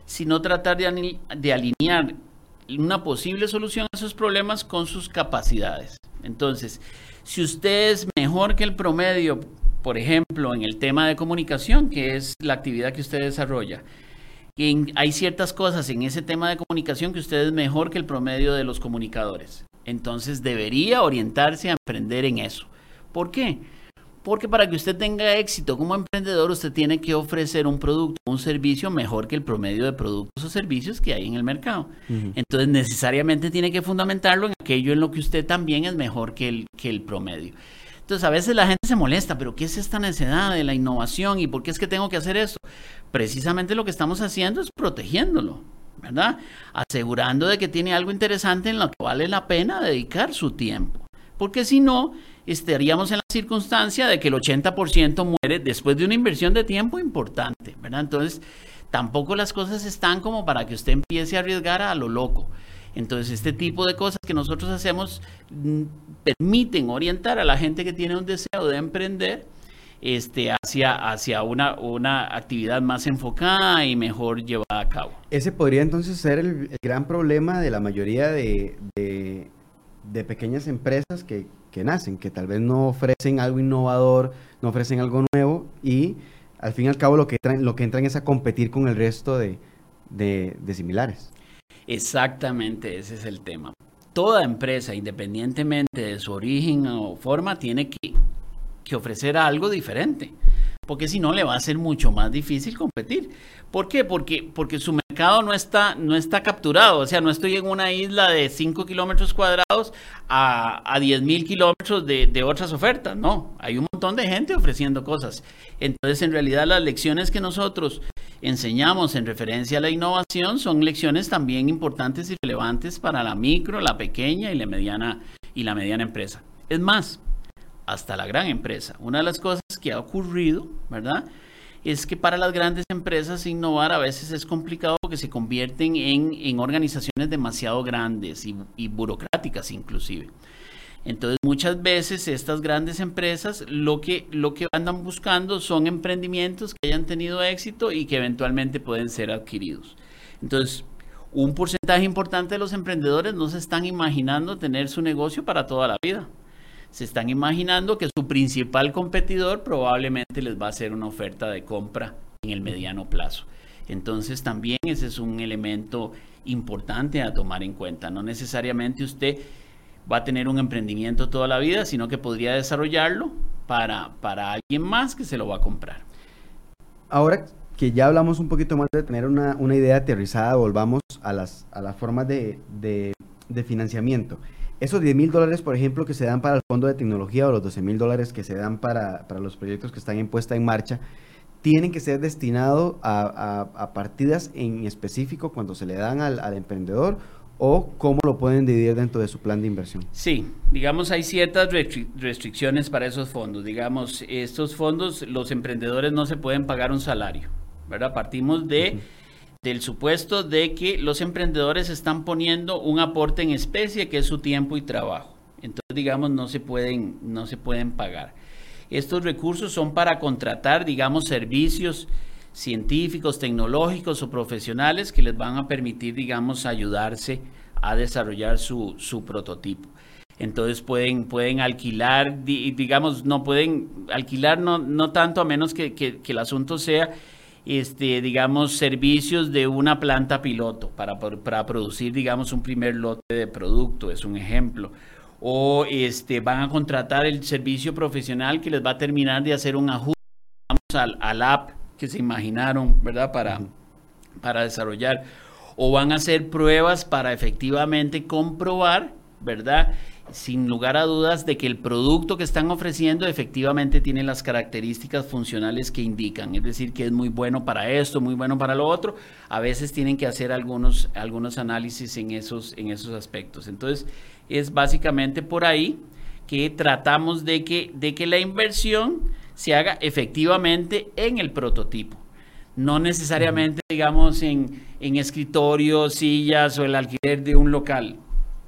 sino tratar de, de alinear una posible solución a esos problemas con sus capacidades. Entonces, si usted es mejor que el promedio, por ejemplo, en el tema de comunicación, que es la actividad que usted desarrolla, hay ciertas cosas en ese tema de comunicación que usted es mejor que el promedio de los comunicadores. Entonces debería orientarse a emprender en eso. ¿Por qué? Porque para que usted tenga éxito como emprendedor, usted tiene que ofrecer un producto, un servicio mejor que el promedio de productos o servicios que hay en el mercado. Entonces, necesariamente tiene que fundamentarlo en aquello en lo que usted también es mejor que el, que el promedio. Entonces, a veces la gente se molesta, pero ¿qué es esta necesidad de la innovación y por qué es que tengo que hacer eso? Precisamente lo que estamos haciendo es protegiéndolo, ¿verdad? Asegurando de que tiene algo interesante en lo que vale la pena dedicar su tiempo. Porque si no, estaríamos en la circunstancia de que el 80% muere después de una inversión de tiempo importante, ¿verdad? Entonces, tampoco las cosas están como para que usted empiece a arriesgar a lo loco. Entonces, este tipo de cosas que nosotros hacemos mm, permiten orientar a la gente que tiene un deseo de emprender este, hacia, hacia una, una actividad más enfocada y mejor llevada a cabo. Ese podría entonces ser el, gran problema de la mayoría de, de pequeñas empresas que, que nacen, que tal vez no ofrecen algo innovador, no ofrecen algo nuevo y al fin y al cabo lo que, entran, lo que entran es a competir con el resto de, similares. Exactamente, ese es el tema. Toda empresa, independientemente de su origen o forma, tiene que, que ofrecer algo diferente porque si no le va a ser mucho más difícil competir. ¿Por qué? Porque, porque su mercado no está, no está capturado, o sea, no estoy en una isla de 5 kilómetros cuadrados a, a 10 mil kilómetros de, de, otras ofertas, no, hay un montón de gente ofreciendo cosas. Entonces, en realidad, las lecciones que nosotros enseñamos en referencia a la innovación son lecciones también importantes y relevantes para la micro, la pequeña y la mediana, y la mediana empresa. Es más, hasta la gran empresa. Una de las cosas que ha ocurrido, ¿verdad? Es que para las grandes empresas innovar a veces es complicado porque se convierten en, organizaciones demasiado grandes y, burocráticas inclusive. Entonces muchas veces estas grandes empresas lo que, lo que andan buscando son emprendimientos que hayan tenido éxito y que eventualmente pueden ser adquiridos. Entonces un porcentaje importante de los emprendedores no se están imaginando tener su negocio para toda la vida se están imaginando que su principal competidor probablemente les va a hacer una oferta de compra en el mediano plazo. Entonces también ese es un elemento importante a tomar en cuenta. No necesariamente usted va a tener un emprendimiento toda la vida, sino que podría desarrollarlo para, para alguien más que se lo va a comprar. Ahora que ya hablamos un poquito más de tener una, idea aterrizada, volvamos a las, a las formas de, de, financiamiento. Esos 10 mil dólares, por ejemplo, que se dan para el fondo de tecnología o los 12 mil dólares que se dan para, para, los proyectos que están en puesta en marcha, tienen que ser destinados a, a, partidas en específico cuando se le dan al, al emprendedor o cómo lo pueden dividir dentro de su plan de inversión. Sí, digamos hay ciertas restricciones para esos fondos. Digamos, estos fondos, los emprendedores no se pueden pagar un salario, ¿verdad? Partimos de, del supuesto de que los emprendedores están poniendo un aporte en especie que es su tiempo y trabajo. Entonces, digamos, no se pueden, no se pueden pagar. Estos recursos son para contratar, digamos, servicios científicos, tecnológicos o profesionales que les van a permitir, digamos, ayudarse a desarrollar su, su prototipo. Entonces pueden, pueden alquilar, digamos, no pueden alquilar no, no tanto a menos que, que, el asunto sea, este, digamos, servicios de una planta piloto para, para producir, digamos, un primer lote de producto, es un ejemplo. O este, van a contratar el servicio profesional que les va a terminar de hacer un ajuste al, al app que se imaginaron, ¿verdad? Para, para desarrollar. O van a hacer pruebas para efectivamente comprobar, ¿verdad? Sin lugar a dudas de que el producto que están ofreciendo efectivamente tiene las características funcionales que indican, es decir, que es muy bueno para esto, muy bueno para lo otro. A veces tienen que hacer algunos, algunos análisis en esos, en esos aspectos. Entonces, es básicamente por ahí que tratamos de que, de que la inversión se haga efectivamente en el prototipo. No necesariamente, digamos, en, en escritorios, sillas o el alquiler de un local,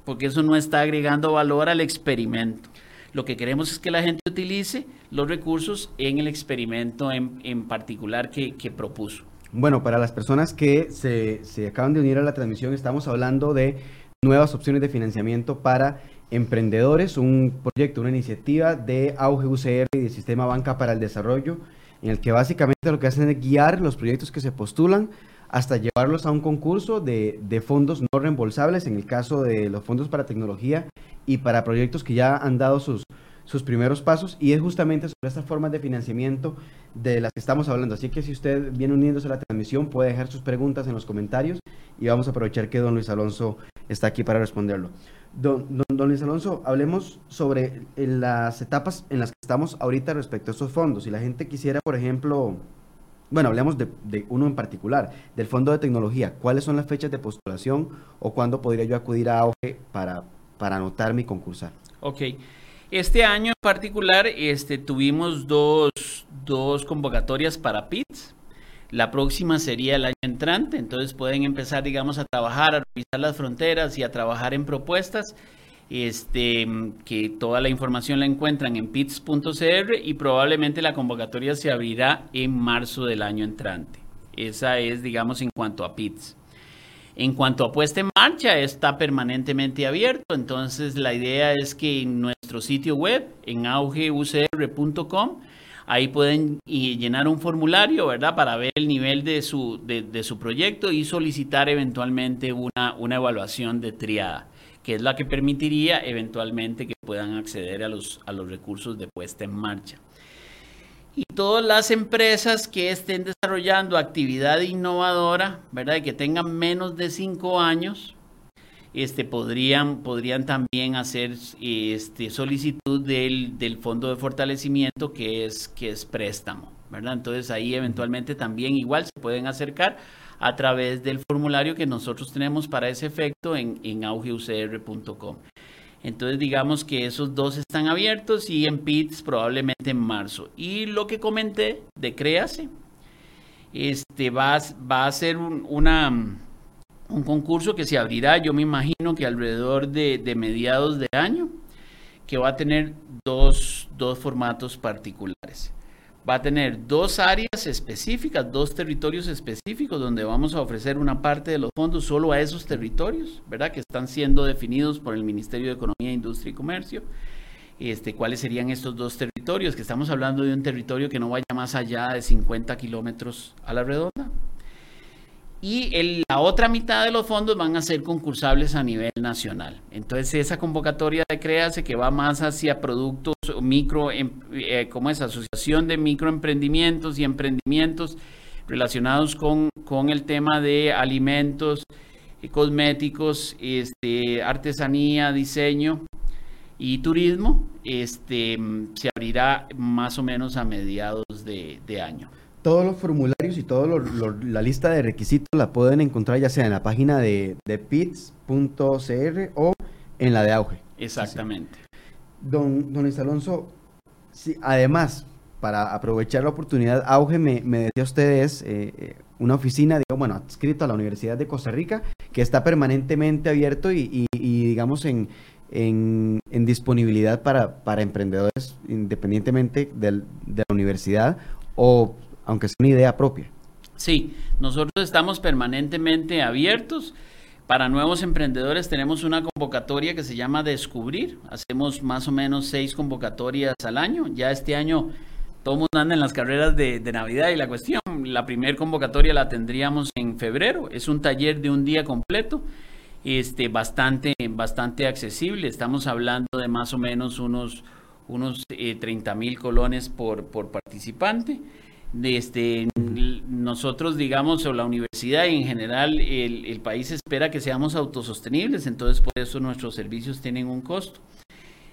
porque eso no está agregando valor al experimento. Lo que queremos es que la gente utilice los recursos en el experimento en, en particular que, que, propuso. Bueno, para las personas que se, se acaban de unir a la transmisión, estamos hablando de nuevas opciones de financiamiento para Emprendedores, un proyecto, una iniciativa de Auge UCR y del Sistema Banca para el Desarrollo, en el que básicamente lo que hacen es guiar los proyectos que se postulan hasta llevarlos a un concurso de, de, fondos no reembolsables, en el caso de los fondos para tecnología y para proyectos que ya han dado sus, sus primeros pasos, y es justamente sobre estas formas de financiamiento de las que estamos hablando. Así que si usted viene uniéndose a la transmisión, puede dejar sus preguntas en los comentarios y vamos a aprovechar que don Luis Alonso está aquí para responderlo. Don, don, Luis Alonso, hablemos sobre las etapas en las que estamos ahorita respecto a estos fondos. Si la gente quisiera, por ejemplo, bueno, hablemos de, uno en particular, del Fondo de Tecnología. ¿Cuáles son las fechas de postulación o cuándo podría yo acudir a AUGE para, para anotarme y concursar? Ok. Este año en particular este, tuvimos dos, dos convocatorias para PITS la próxima sería el año entrante, entonces pueden empezar, digamos, a trabajar, a revisar las fronteras y a trabajar en propuestas. Este, que toda la información la encuentran en pits.cr y probablemente la convocatoria se abrirá en marzo del año entrante. Esa es, digamos, en cuanto a PITS. En cuanto a puesta en marcha, está permanentemente abierto, entonces la idea es que en nuestro sitio web, en augeucr.com, Ahí pueden llenar un formulario, ¿verdad? Para ver el nivel de su, de, su proyecto y solicitar eventualmente una, una evaluación de triada, que es la que permitiría eventualmente que puedan acceder a los, a los recursos de puesta en marcha. Y todas las empresas que estén desarrollando actividad innovadora, ¿verdad? Y que tengan menos de cinco años, este, podrían, podrían también hacer este, solicitud del, del, fondo de fortalecimiento que es, que es préstamo, ¿verdad? Entonces ahí eventualmente también igual se pueden acercar a través del formulario que nosotros tenemos para ese efecto en, en augeucr.com. Entonces digamos que esos dos están abiertos y en PITS probablemente en marzo. Y lo que comenté de Créase, este, va, va a ser una un concurso que se abrirá, yo me imagino que alrededor de, mediados de año, que va a tener dos, dos, formatos particulares. Va a tener dos áreas específicas, dos territorios específicos donde vamos a ofrecer una parte de los fondos solo a esos territorios, ¿verdad? Que están siendo definidos por el Ministerio de Economía, Industria y Comercio. Este, ¿Cuáles serían estos dos territorios? Que estamos hablando de un territorio que no vaya más allá de 50 kilómetros a la redonda y la otra mitad de los fondos van a ser concursables a nivel nacional. Entonces esa convocatoria de Créase que va más hacia productos micro, em, eh, como es asociación de microemprendimientos y emprendimientos relacionados con, con el tema de alimentos, eh, cosméticos, este, artesanía, diseño y turismo, este, se abrirá más o menos a mediados de año todos los formularios y toda la lista de requisitos la pueden encontrar ya sea en la página de, de pits.cr o en la de Auge. Exactamente. Don, don Luis Alonso, sí, además, para aprovechar la oportunidad, Auge me, me decía ustedes eh, eh, una oficina, digo, bueno, adscrita a la Universidad de Costa Rica, que está permanentemente abierto y, digamos, en, en, disponibilidad para, para emprendedores independientemente de la universidad o aunque sea una idea propia. Sí, nosotros estamos permanentemente abiertos. Para nuevos emprendedores tenemos una convocatoria que se llama Descubrir. Hacemos más o menos seis convocatorias al año. Ya este año todo mundo anda en las carreras de, Navidad y la cuestión, la primera convocatoria la tendríamos en febrero. Es un taller de un día completo, este, bastante, bastante accesible. Estamos hablando de más o menos unos, unos 30 eh, mil colones por, por participante este, nosotros, digamos, o la universidad y en general el, país espera que seamos autosostenibles, entonces por eso nuestros servicios tienen un costo.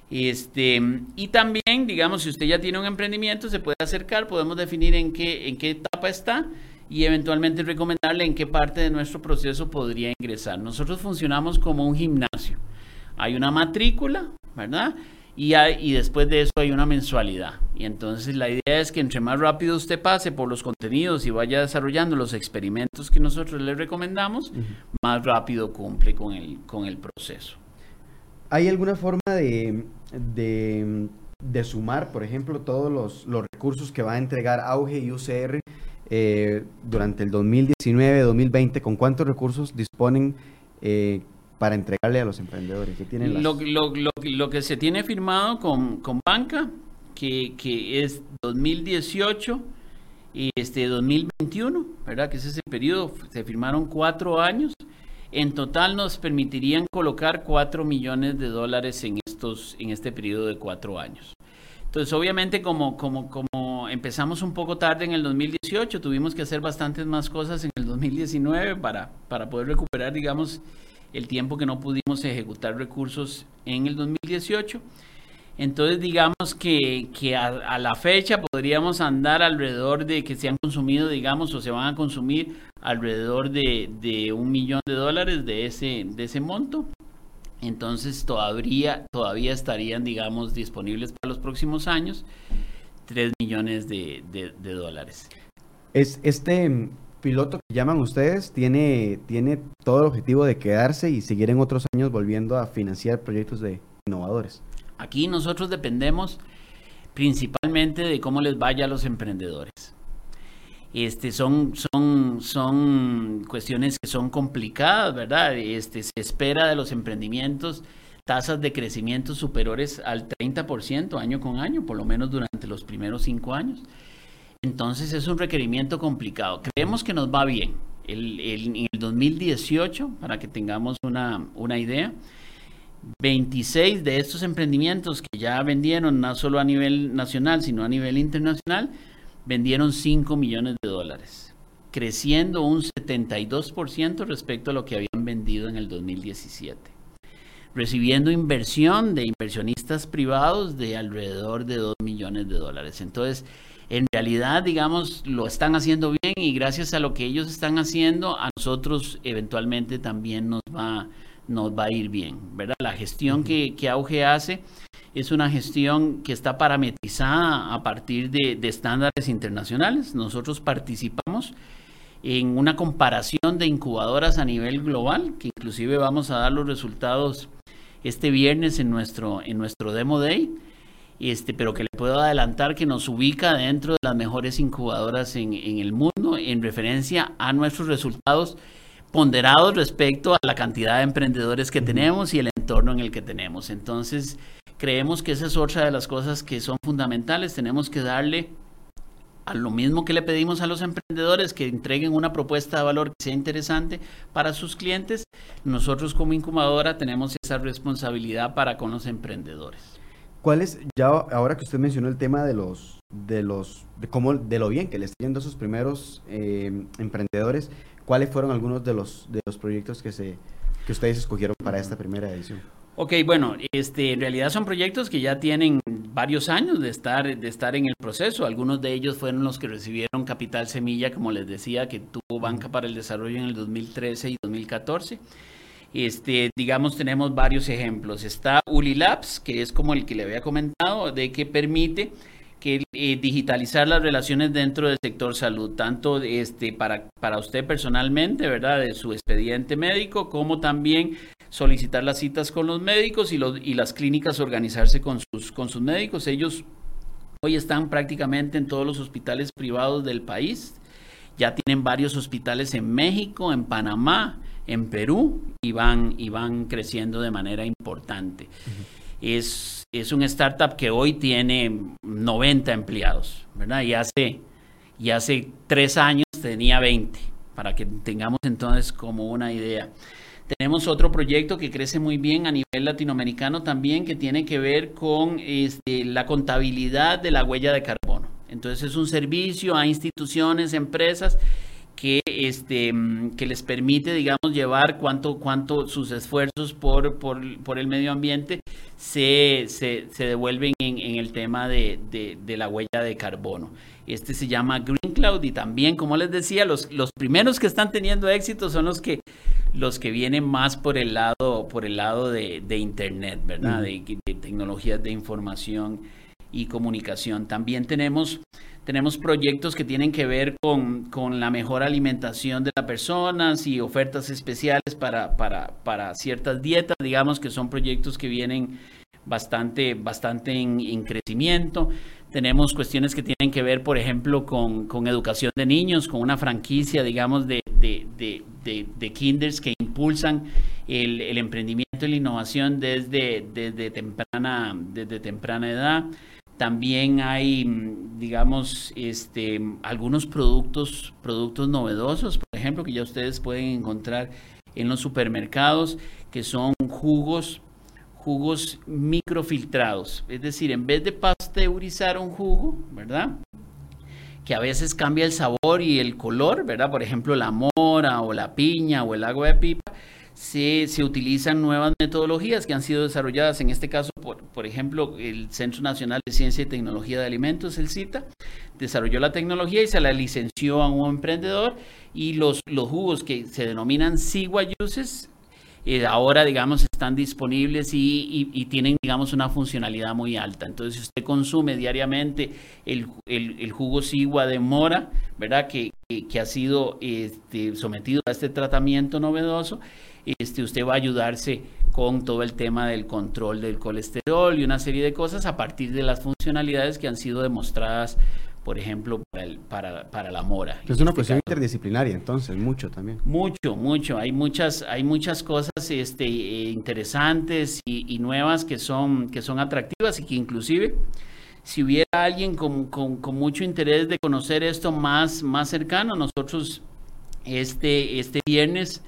Este, y también, digamos, si usted ya tiene un emprendimiento, se puede acercar, podemos definir en qué, en qué etapa está y eventualmente recomendarle en qué parte de nuestro proceso podría ingresar. Nosotros funcionamos como un gimnasio. Hay una matrícula, ¿verdad? Y, y después de eso hay una mensualidad. Y entonces la idea es que entre más rápido usted pase por los contenidos y vaya desarrollando los experimentos que nosotros le recomendamos, más rápido cumple con el, con el proceso. ¿Hay alguna forma de, de, sumar, por ejemplo, todos los, los, recursos que va a entregar Auge y UCR eh, durante el 2019-2020? ¿Con cuántos recursos disponen eh, para entregarle a los emprendedores? que tienen lo, lo, que se tiene firmado con, con banca, que, que, es 2018 y este 2021, ¿verdad? Que es ese periodo, se firmaron cuatro años. En total nos permitirían colocar cuatro millones de dólares en, estos, en este periodo de cuatro años. Entonces, obviamente, como, como, como empezamos un poco tarde en el 2018, tuvimos que hacer bastantes más cosas en el 2019 para, para poder recuperar, digamos, el tiempo que no pudimos ejecutar recursos en el 2018. Entonces, digamos que, a, la fecha podríamos andar alrededor de que se han consumido, digamos, o se van a consumir alrededor de, un millón de dólares de ese, de ese monto. Entonces, todavía, todavía estarían, digamos, disponibles para los próximos años 3 millones de, de dólares. Es este piloto que llaman ustedes tiene, tiene todo el objetivo de quedarse y seguir en otros años volviendo a financiar proyectos de innovadores. Aquí nosotros dependemos principalmente de cómo les vaya a los emprendedores. Este, son, son, son cuestiones que son complicadas, ¿verdad? Este, se espera de los emprendimientos tasas de crecimiento superiores al 30% año con año, por lo menos durante los primeros cinco años. Entonces es un requerimiento complicado. Creemos que nos va bien. El, en el 2018, para que tengamos una, una idea, 26 de estos emprendimientos que ya vendieron no solo a nivel nacional, sino a nivel internacional, vendieron 5 millones de dólares, creciendo un 72% respecto a lo que habían vendido en el 2017, recibiendo inversión de inversionistas privados de alrededor de 2 millones de dólares. Entonces, en realidad, digamos, lo están haciendo bien y gracias a lo que ellos están haciendo, a nosotros eventualmente también nos va, nos va a ir bien, ¿verdad? La gestión que, que Auge hace es una gestión que está parametrizada a partir de, de estándares internacionales. Nosotros participamos en una comparación de incubadoras a nivel global, que inclusive vamos a dar los resultados este viernes en nuestro, en nuestro Demo Day este, pero que le puedo adelantar que nos ubica dentro de las mejores incubadoras en, el mundo en referencia a nuestros resultados ponderados respecto a la cantidad de emprendedores que tenemos y el entorno en el que tenemos. Entonces, creemos que esa es otra de las cosas que son fundamentales. Tenemos que darle a lo mismo que le pedimos a los emprendedores que entreguen una propuesta de valor que sea interesante para sus clientes, nosotros como incubadora tenemos esa responsabilidad para con los emprendedores. ¿Cuál es, ya ahora que usted mencionó el tema de los, de los, de cómo, de lo bien que le están yendo a sus primeros eh, emprendedores, ¿cuáles fueron algunos de los, de los proyectos que se, que ustedes escogieron para esta primera edición? Ok, bueno, este, en realidad son proyectos que ya tienen varios años de estar, de estar en el proceso. Algunos de ellos fueron los que recibieron Capital Semilla, como les decía, que tuvo Banca para el Desarrollo en el 2013 y 2014. Este, digamos, tenemos varios ejemplos. Está Ulilabs, que es como el que le había comentado, de que permite que eh, digitalizar las relaciones dentro del sector salud, tanto este, para, usted personalmente, ¿verdad? De su expediente médico, como también solicitar las citas con los médicos y las clínicas organizarse con sus, con sus médicos. Ellos hoy están prácticamente en todos los hospitales privados del país. Ya tienen varios hospitales en México, en Panamá, en Perú y van, y van creciendo de manera importante. es, es un startup que hoy tiene 90 empleados, ¿verdad? Y hace, y hace tres años tenía 20, para que tengamos entonces como una idea. Tenemos otro proyecto que crece muy bien a nivel latinoamericano también, que tiene que ver con este, la contabilidad de la huella de carbono. Entonces es un servicio a instituciones, empresas que, este, que les permite, digamos, llevar cuánto, cuánto sus esfuerzos por, por, el medio ambiente se, se, devuelven en, el tema de, de, la huella de carbono. Este se llama Green Cloud y también, como les decía, los, los primeros que están teniendo éxito son los que los que vienen más por el lado, por el lado de, Internet, ¿verdad? de, tecnologías de información y comunicación. También tenemos, tenemos proyectos que tienen que ver con, la mejor alimentación de las personas y ofertas especiales para, para, ciertas dietas, digamos que son proyectos que vienen bastante, bastante en, crecimiento. Tenemos cuestiones que tienen que ver, por ejemplo, con, con educación de niños, con una franquicia, digamos, de, de, kinders que impulsan el, emprendimiento y la innovación desde, desde, temprana, desde temprana edad. También hay, digamos, este, algunos productos, productos novedosos, por ejemplo, que ya ustedes pueden encontrar en los supermercados, que son jugos, jugos microfiltrados. Es decir, en vez de pasteurizar un jugo, ¿verdad? que a veces cambia el sabor y el color, ¿verdad? Por ejemplo, la mora o la piña o el agua de pipa, se, utilizan nuevas metodologías que han sido desarrolladas, en este caso, por, por ejemplo, el Centro Nacional de Ciencia y Tecnología de Alimentos, el CITA, desarrolló la tecnología y se la licenció a un emprendedor y los, los jugos que se denominan Sigua Juices eh, ahora, digamos, están disponibles y, tienen, digamos, una funcionalidad muy alta. Entonces, si usted consume diariamente el, jugo Sigua de mora, ¿verdad? Que, que, ha sido este, sometido a este tratamiento novedoso, este, usted va a ayudarse con todo el tema del control del colesterol y una serie de cosas a partir de las funcionalidades que han sido demostradas por ejemplo, para, para, la mora. Es una este cuestión interdisciplinaria, entonces, mucho también. Mucho, mucho. Hay muchas, hay muchas cosas este, interesantes y, nuevas que son, que son atractivas y que inclusive, si hubiera alguien con, con, mucho interés de conocer esto más, más cercano, nosotros este, este viernes,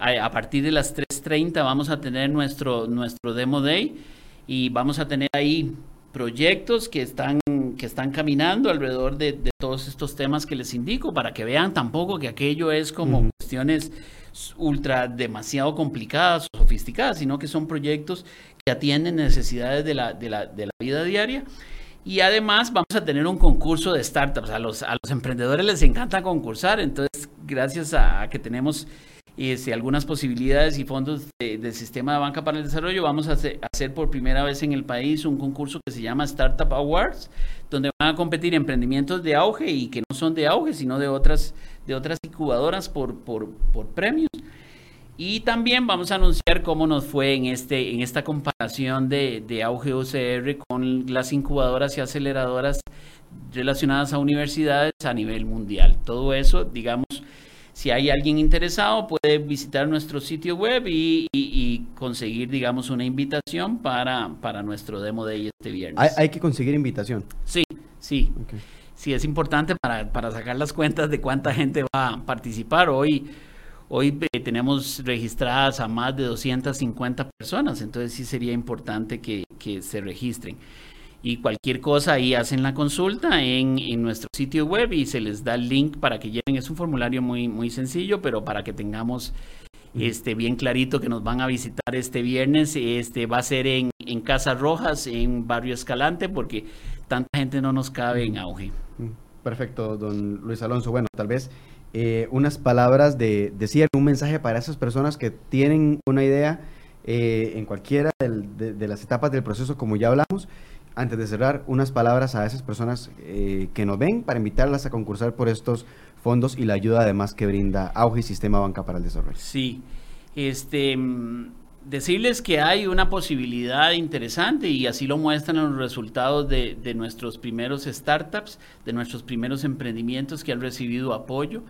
a, partir de las 3.30, vamos a tener nuestro, nuestro Demo Day y vamos a tener ahí proyectos que están, que están caminando alrededor de, todos estos temas que les indico, para que vean tampoco que aquello es como cuestiones ultra demasiado complicadas o sofisticadas, sino que son proyectos que atienden necesidades de la, de la, de la vida diaria. Y además vamos a tener un concurso de startups. A los, a los emprendedores les encanta concursar, entonces gracias a que tenemos este, algunas posibilidades y fondos del sistema de banca para el desarrollo, vamos a hacer, por primera vez en el país un concurso que se llama Startup Awards, donde van a competir emprendimientos de auge y que no son de auge, sino de otras, de otras incubadoras por, por, por premios. Y también vamos a anunciar cómo nos fue en, este, en esta comparación de, de auge OCR con las incubadoras y aceleradoras relacionadas a universidades a nivel mundial. Todo eso, digamos, si hay alguien interesado, puede visitar nuestro sitio web y, conseguir, digamos, una invitación para, para nuestro demo de este viernes. ¿Hay, que conseguir invitación? Sí, sí. sí es importante para, para sacar las cuentas de cuánta gente va a participar. Hoy, hoy eh, tenemos registradas a más de 250 personas, entonces sí sería importante que, que se registren y cualquier cosa ahí hacen la consulta en, en, nuestro sitio web y se les da el link para que lleguen. Es un formulario muy, muy sencillo, pero para que tengamos este, bien clarito que nos van a visitar este viernes. Este, va a ser en, en Casas Rojas, en Barrio Escalante, porque tanta gente no nos cabe en auge. Perfecto, don Luis Alonso. Bueno, tal vez eh, unas palabras de, de cierre, un mensaje para esas personas que tienen una idea eh, en cualquiera de, de las etapas del proceso, como ya hablamos antes de cerrar, unas palabras a esas personas eh, que nos ven para invitarlas a concursar por estos fondos y la ayuda además que brinda Auge y Sistema Banca para el Desarrollo. Sí, este, mm, decirles que hay una posibilidad interesante y así lo muestran los resultados de, de nuestros primeros startups, de nuestros primeros emprendimientos que han recibido apoyo.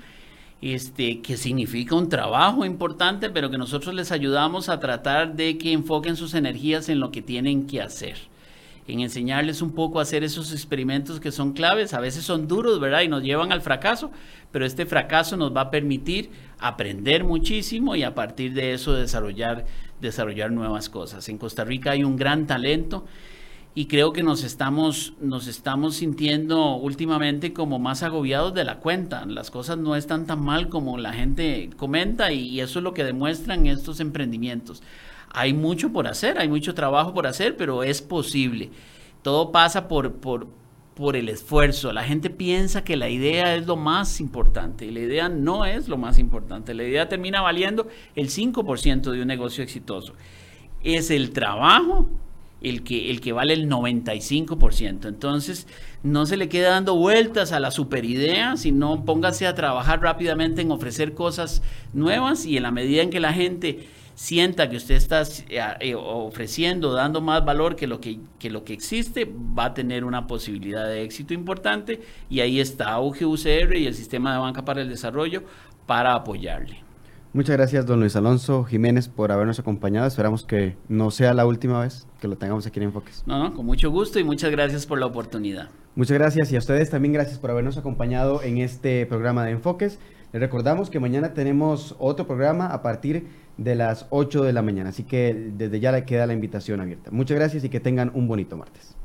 Este, que significa un trabajo importante, pero que nosotros les ayudamos a tratar de que enfoquen sus energías en lo que tienen que hacer en enseñarles un poco a hacer esos experimentos que son claves. A veces son duros, ¿verdad? Y nos llevan al fracaso, pero este fracaso nos va a permitir aprender muchísimo y a partir de eso desarrollar, desarrollar nuevas cosas. En Costa Rica hay un gran talento y creo que nos estamos, nos estamos sintiendo últimamente como más agobiados de la cuenta. Las cosas no están tan mal como la gente comenta y, y eso es lo que demuestran estos emprendimientos. Hay mucho por hacer, hay mucho trabajo por hacer, pero es posible. Todo pasa por, por, por el esfuerzo. La gente piensa que la idea es lo más importante y la idea no es lo más importante. La idea termina valiendo el 5% de un negocio exitoso. Es el trabajo el que, el que vale el 95%. Entonces, no se le quede dando vueltas a la superidea, sino póngase a trabajar rápidamente en ofrecer cosas nuevas y en la medida en que la gente sienta que usted está eh, eh, ofreciendo, dando más valor que lo que, lo que existe, va a tener una posibilidad de éxito importante y ahí está Auge UCR y el Sistema de Banca para el Desarrollo para apoyarle. Muchas gracias, don Luis Alonso Jiménez, por habernos acompañado. Esperamos que no sea la última vez que lo tengamos aquí en Enfoques. No, no, con mucho gusto y muchas gracias por la oportunidad. Muchas gracias y a ustedes también gracias por habernos acompañado en este programa de Enfoques. Les recordamos que mañana tenemos otro programa a partir de las 8 de la mañana, así que desde ya le queda la invitación abierta. Muchas gracias y que tengan un bonito martes.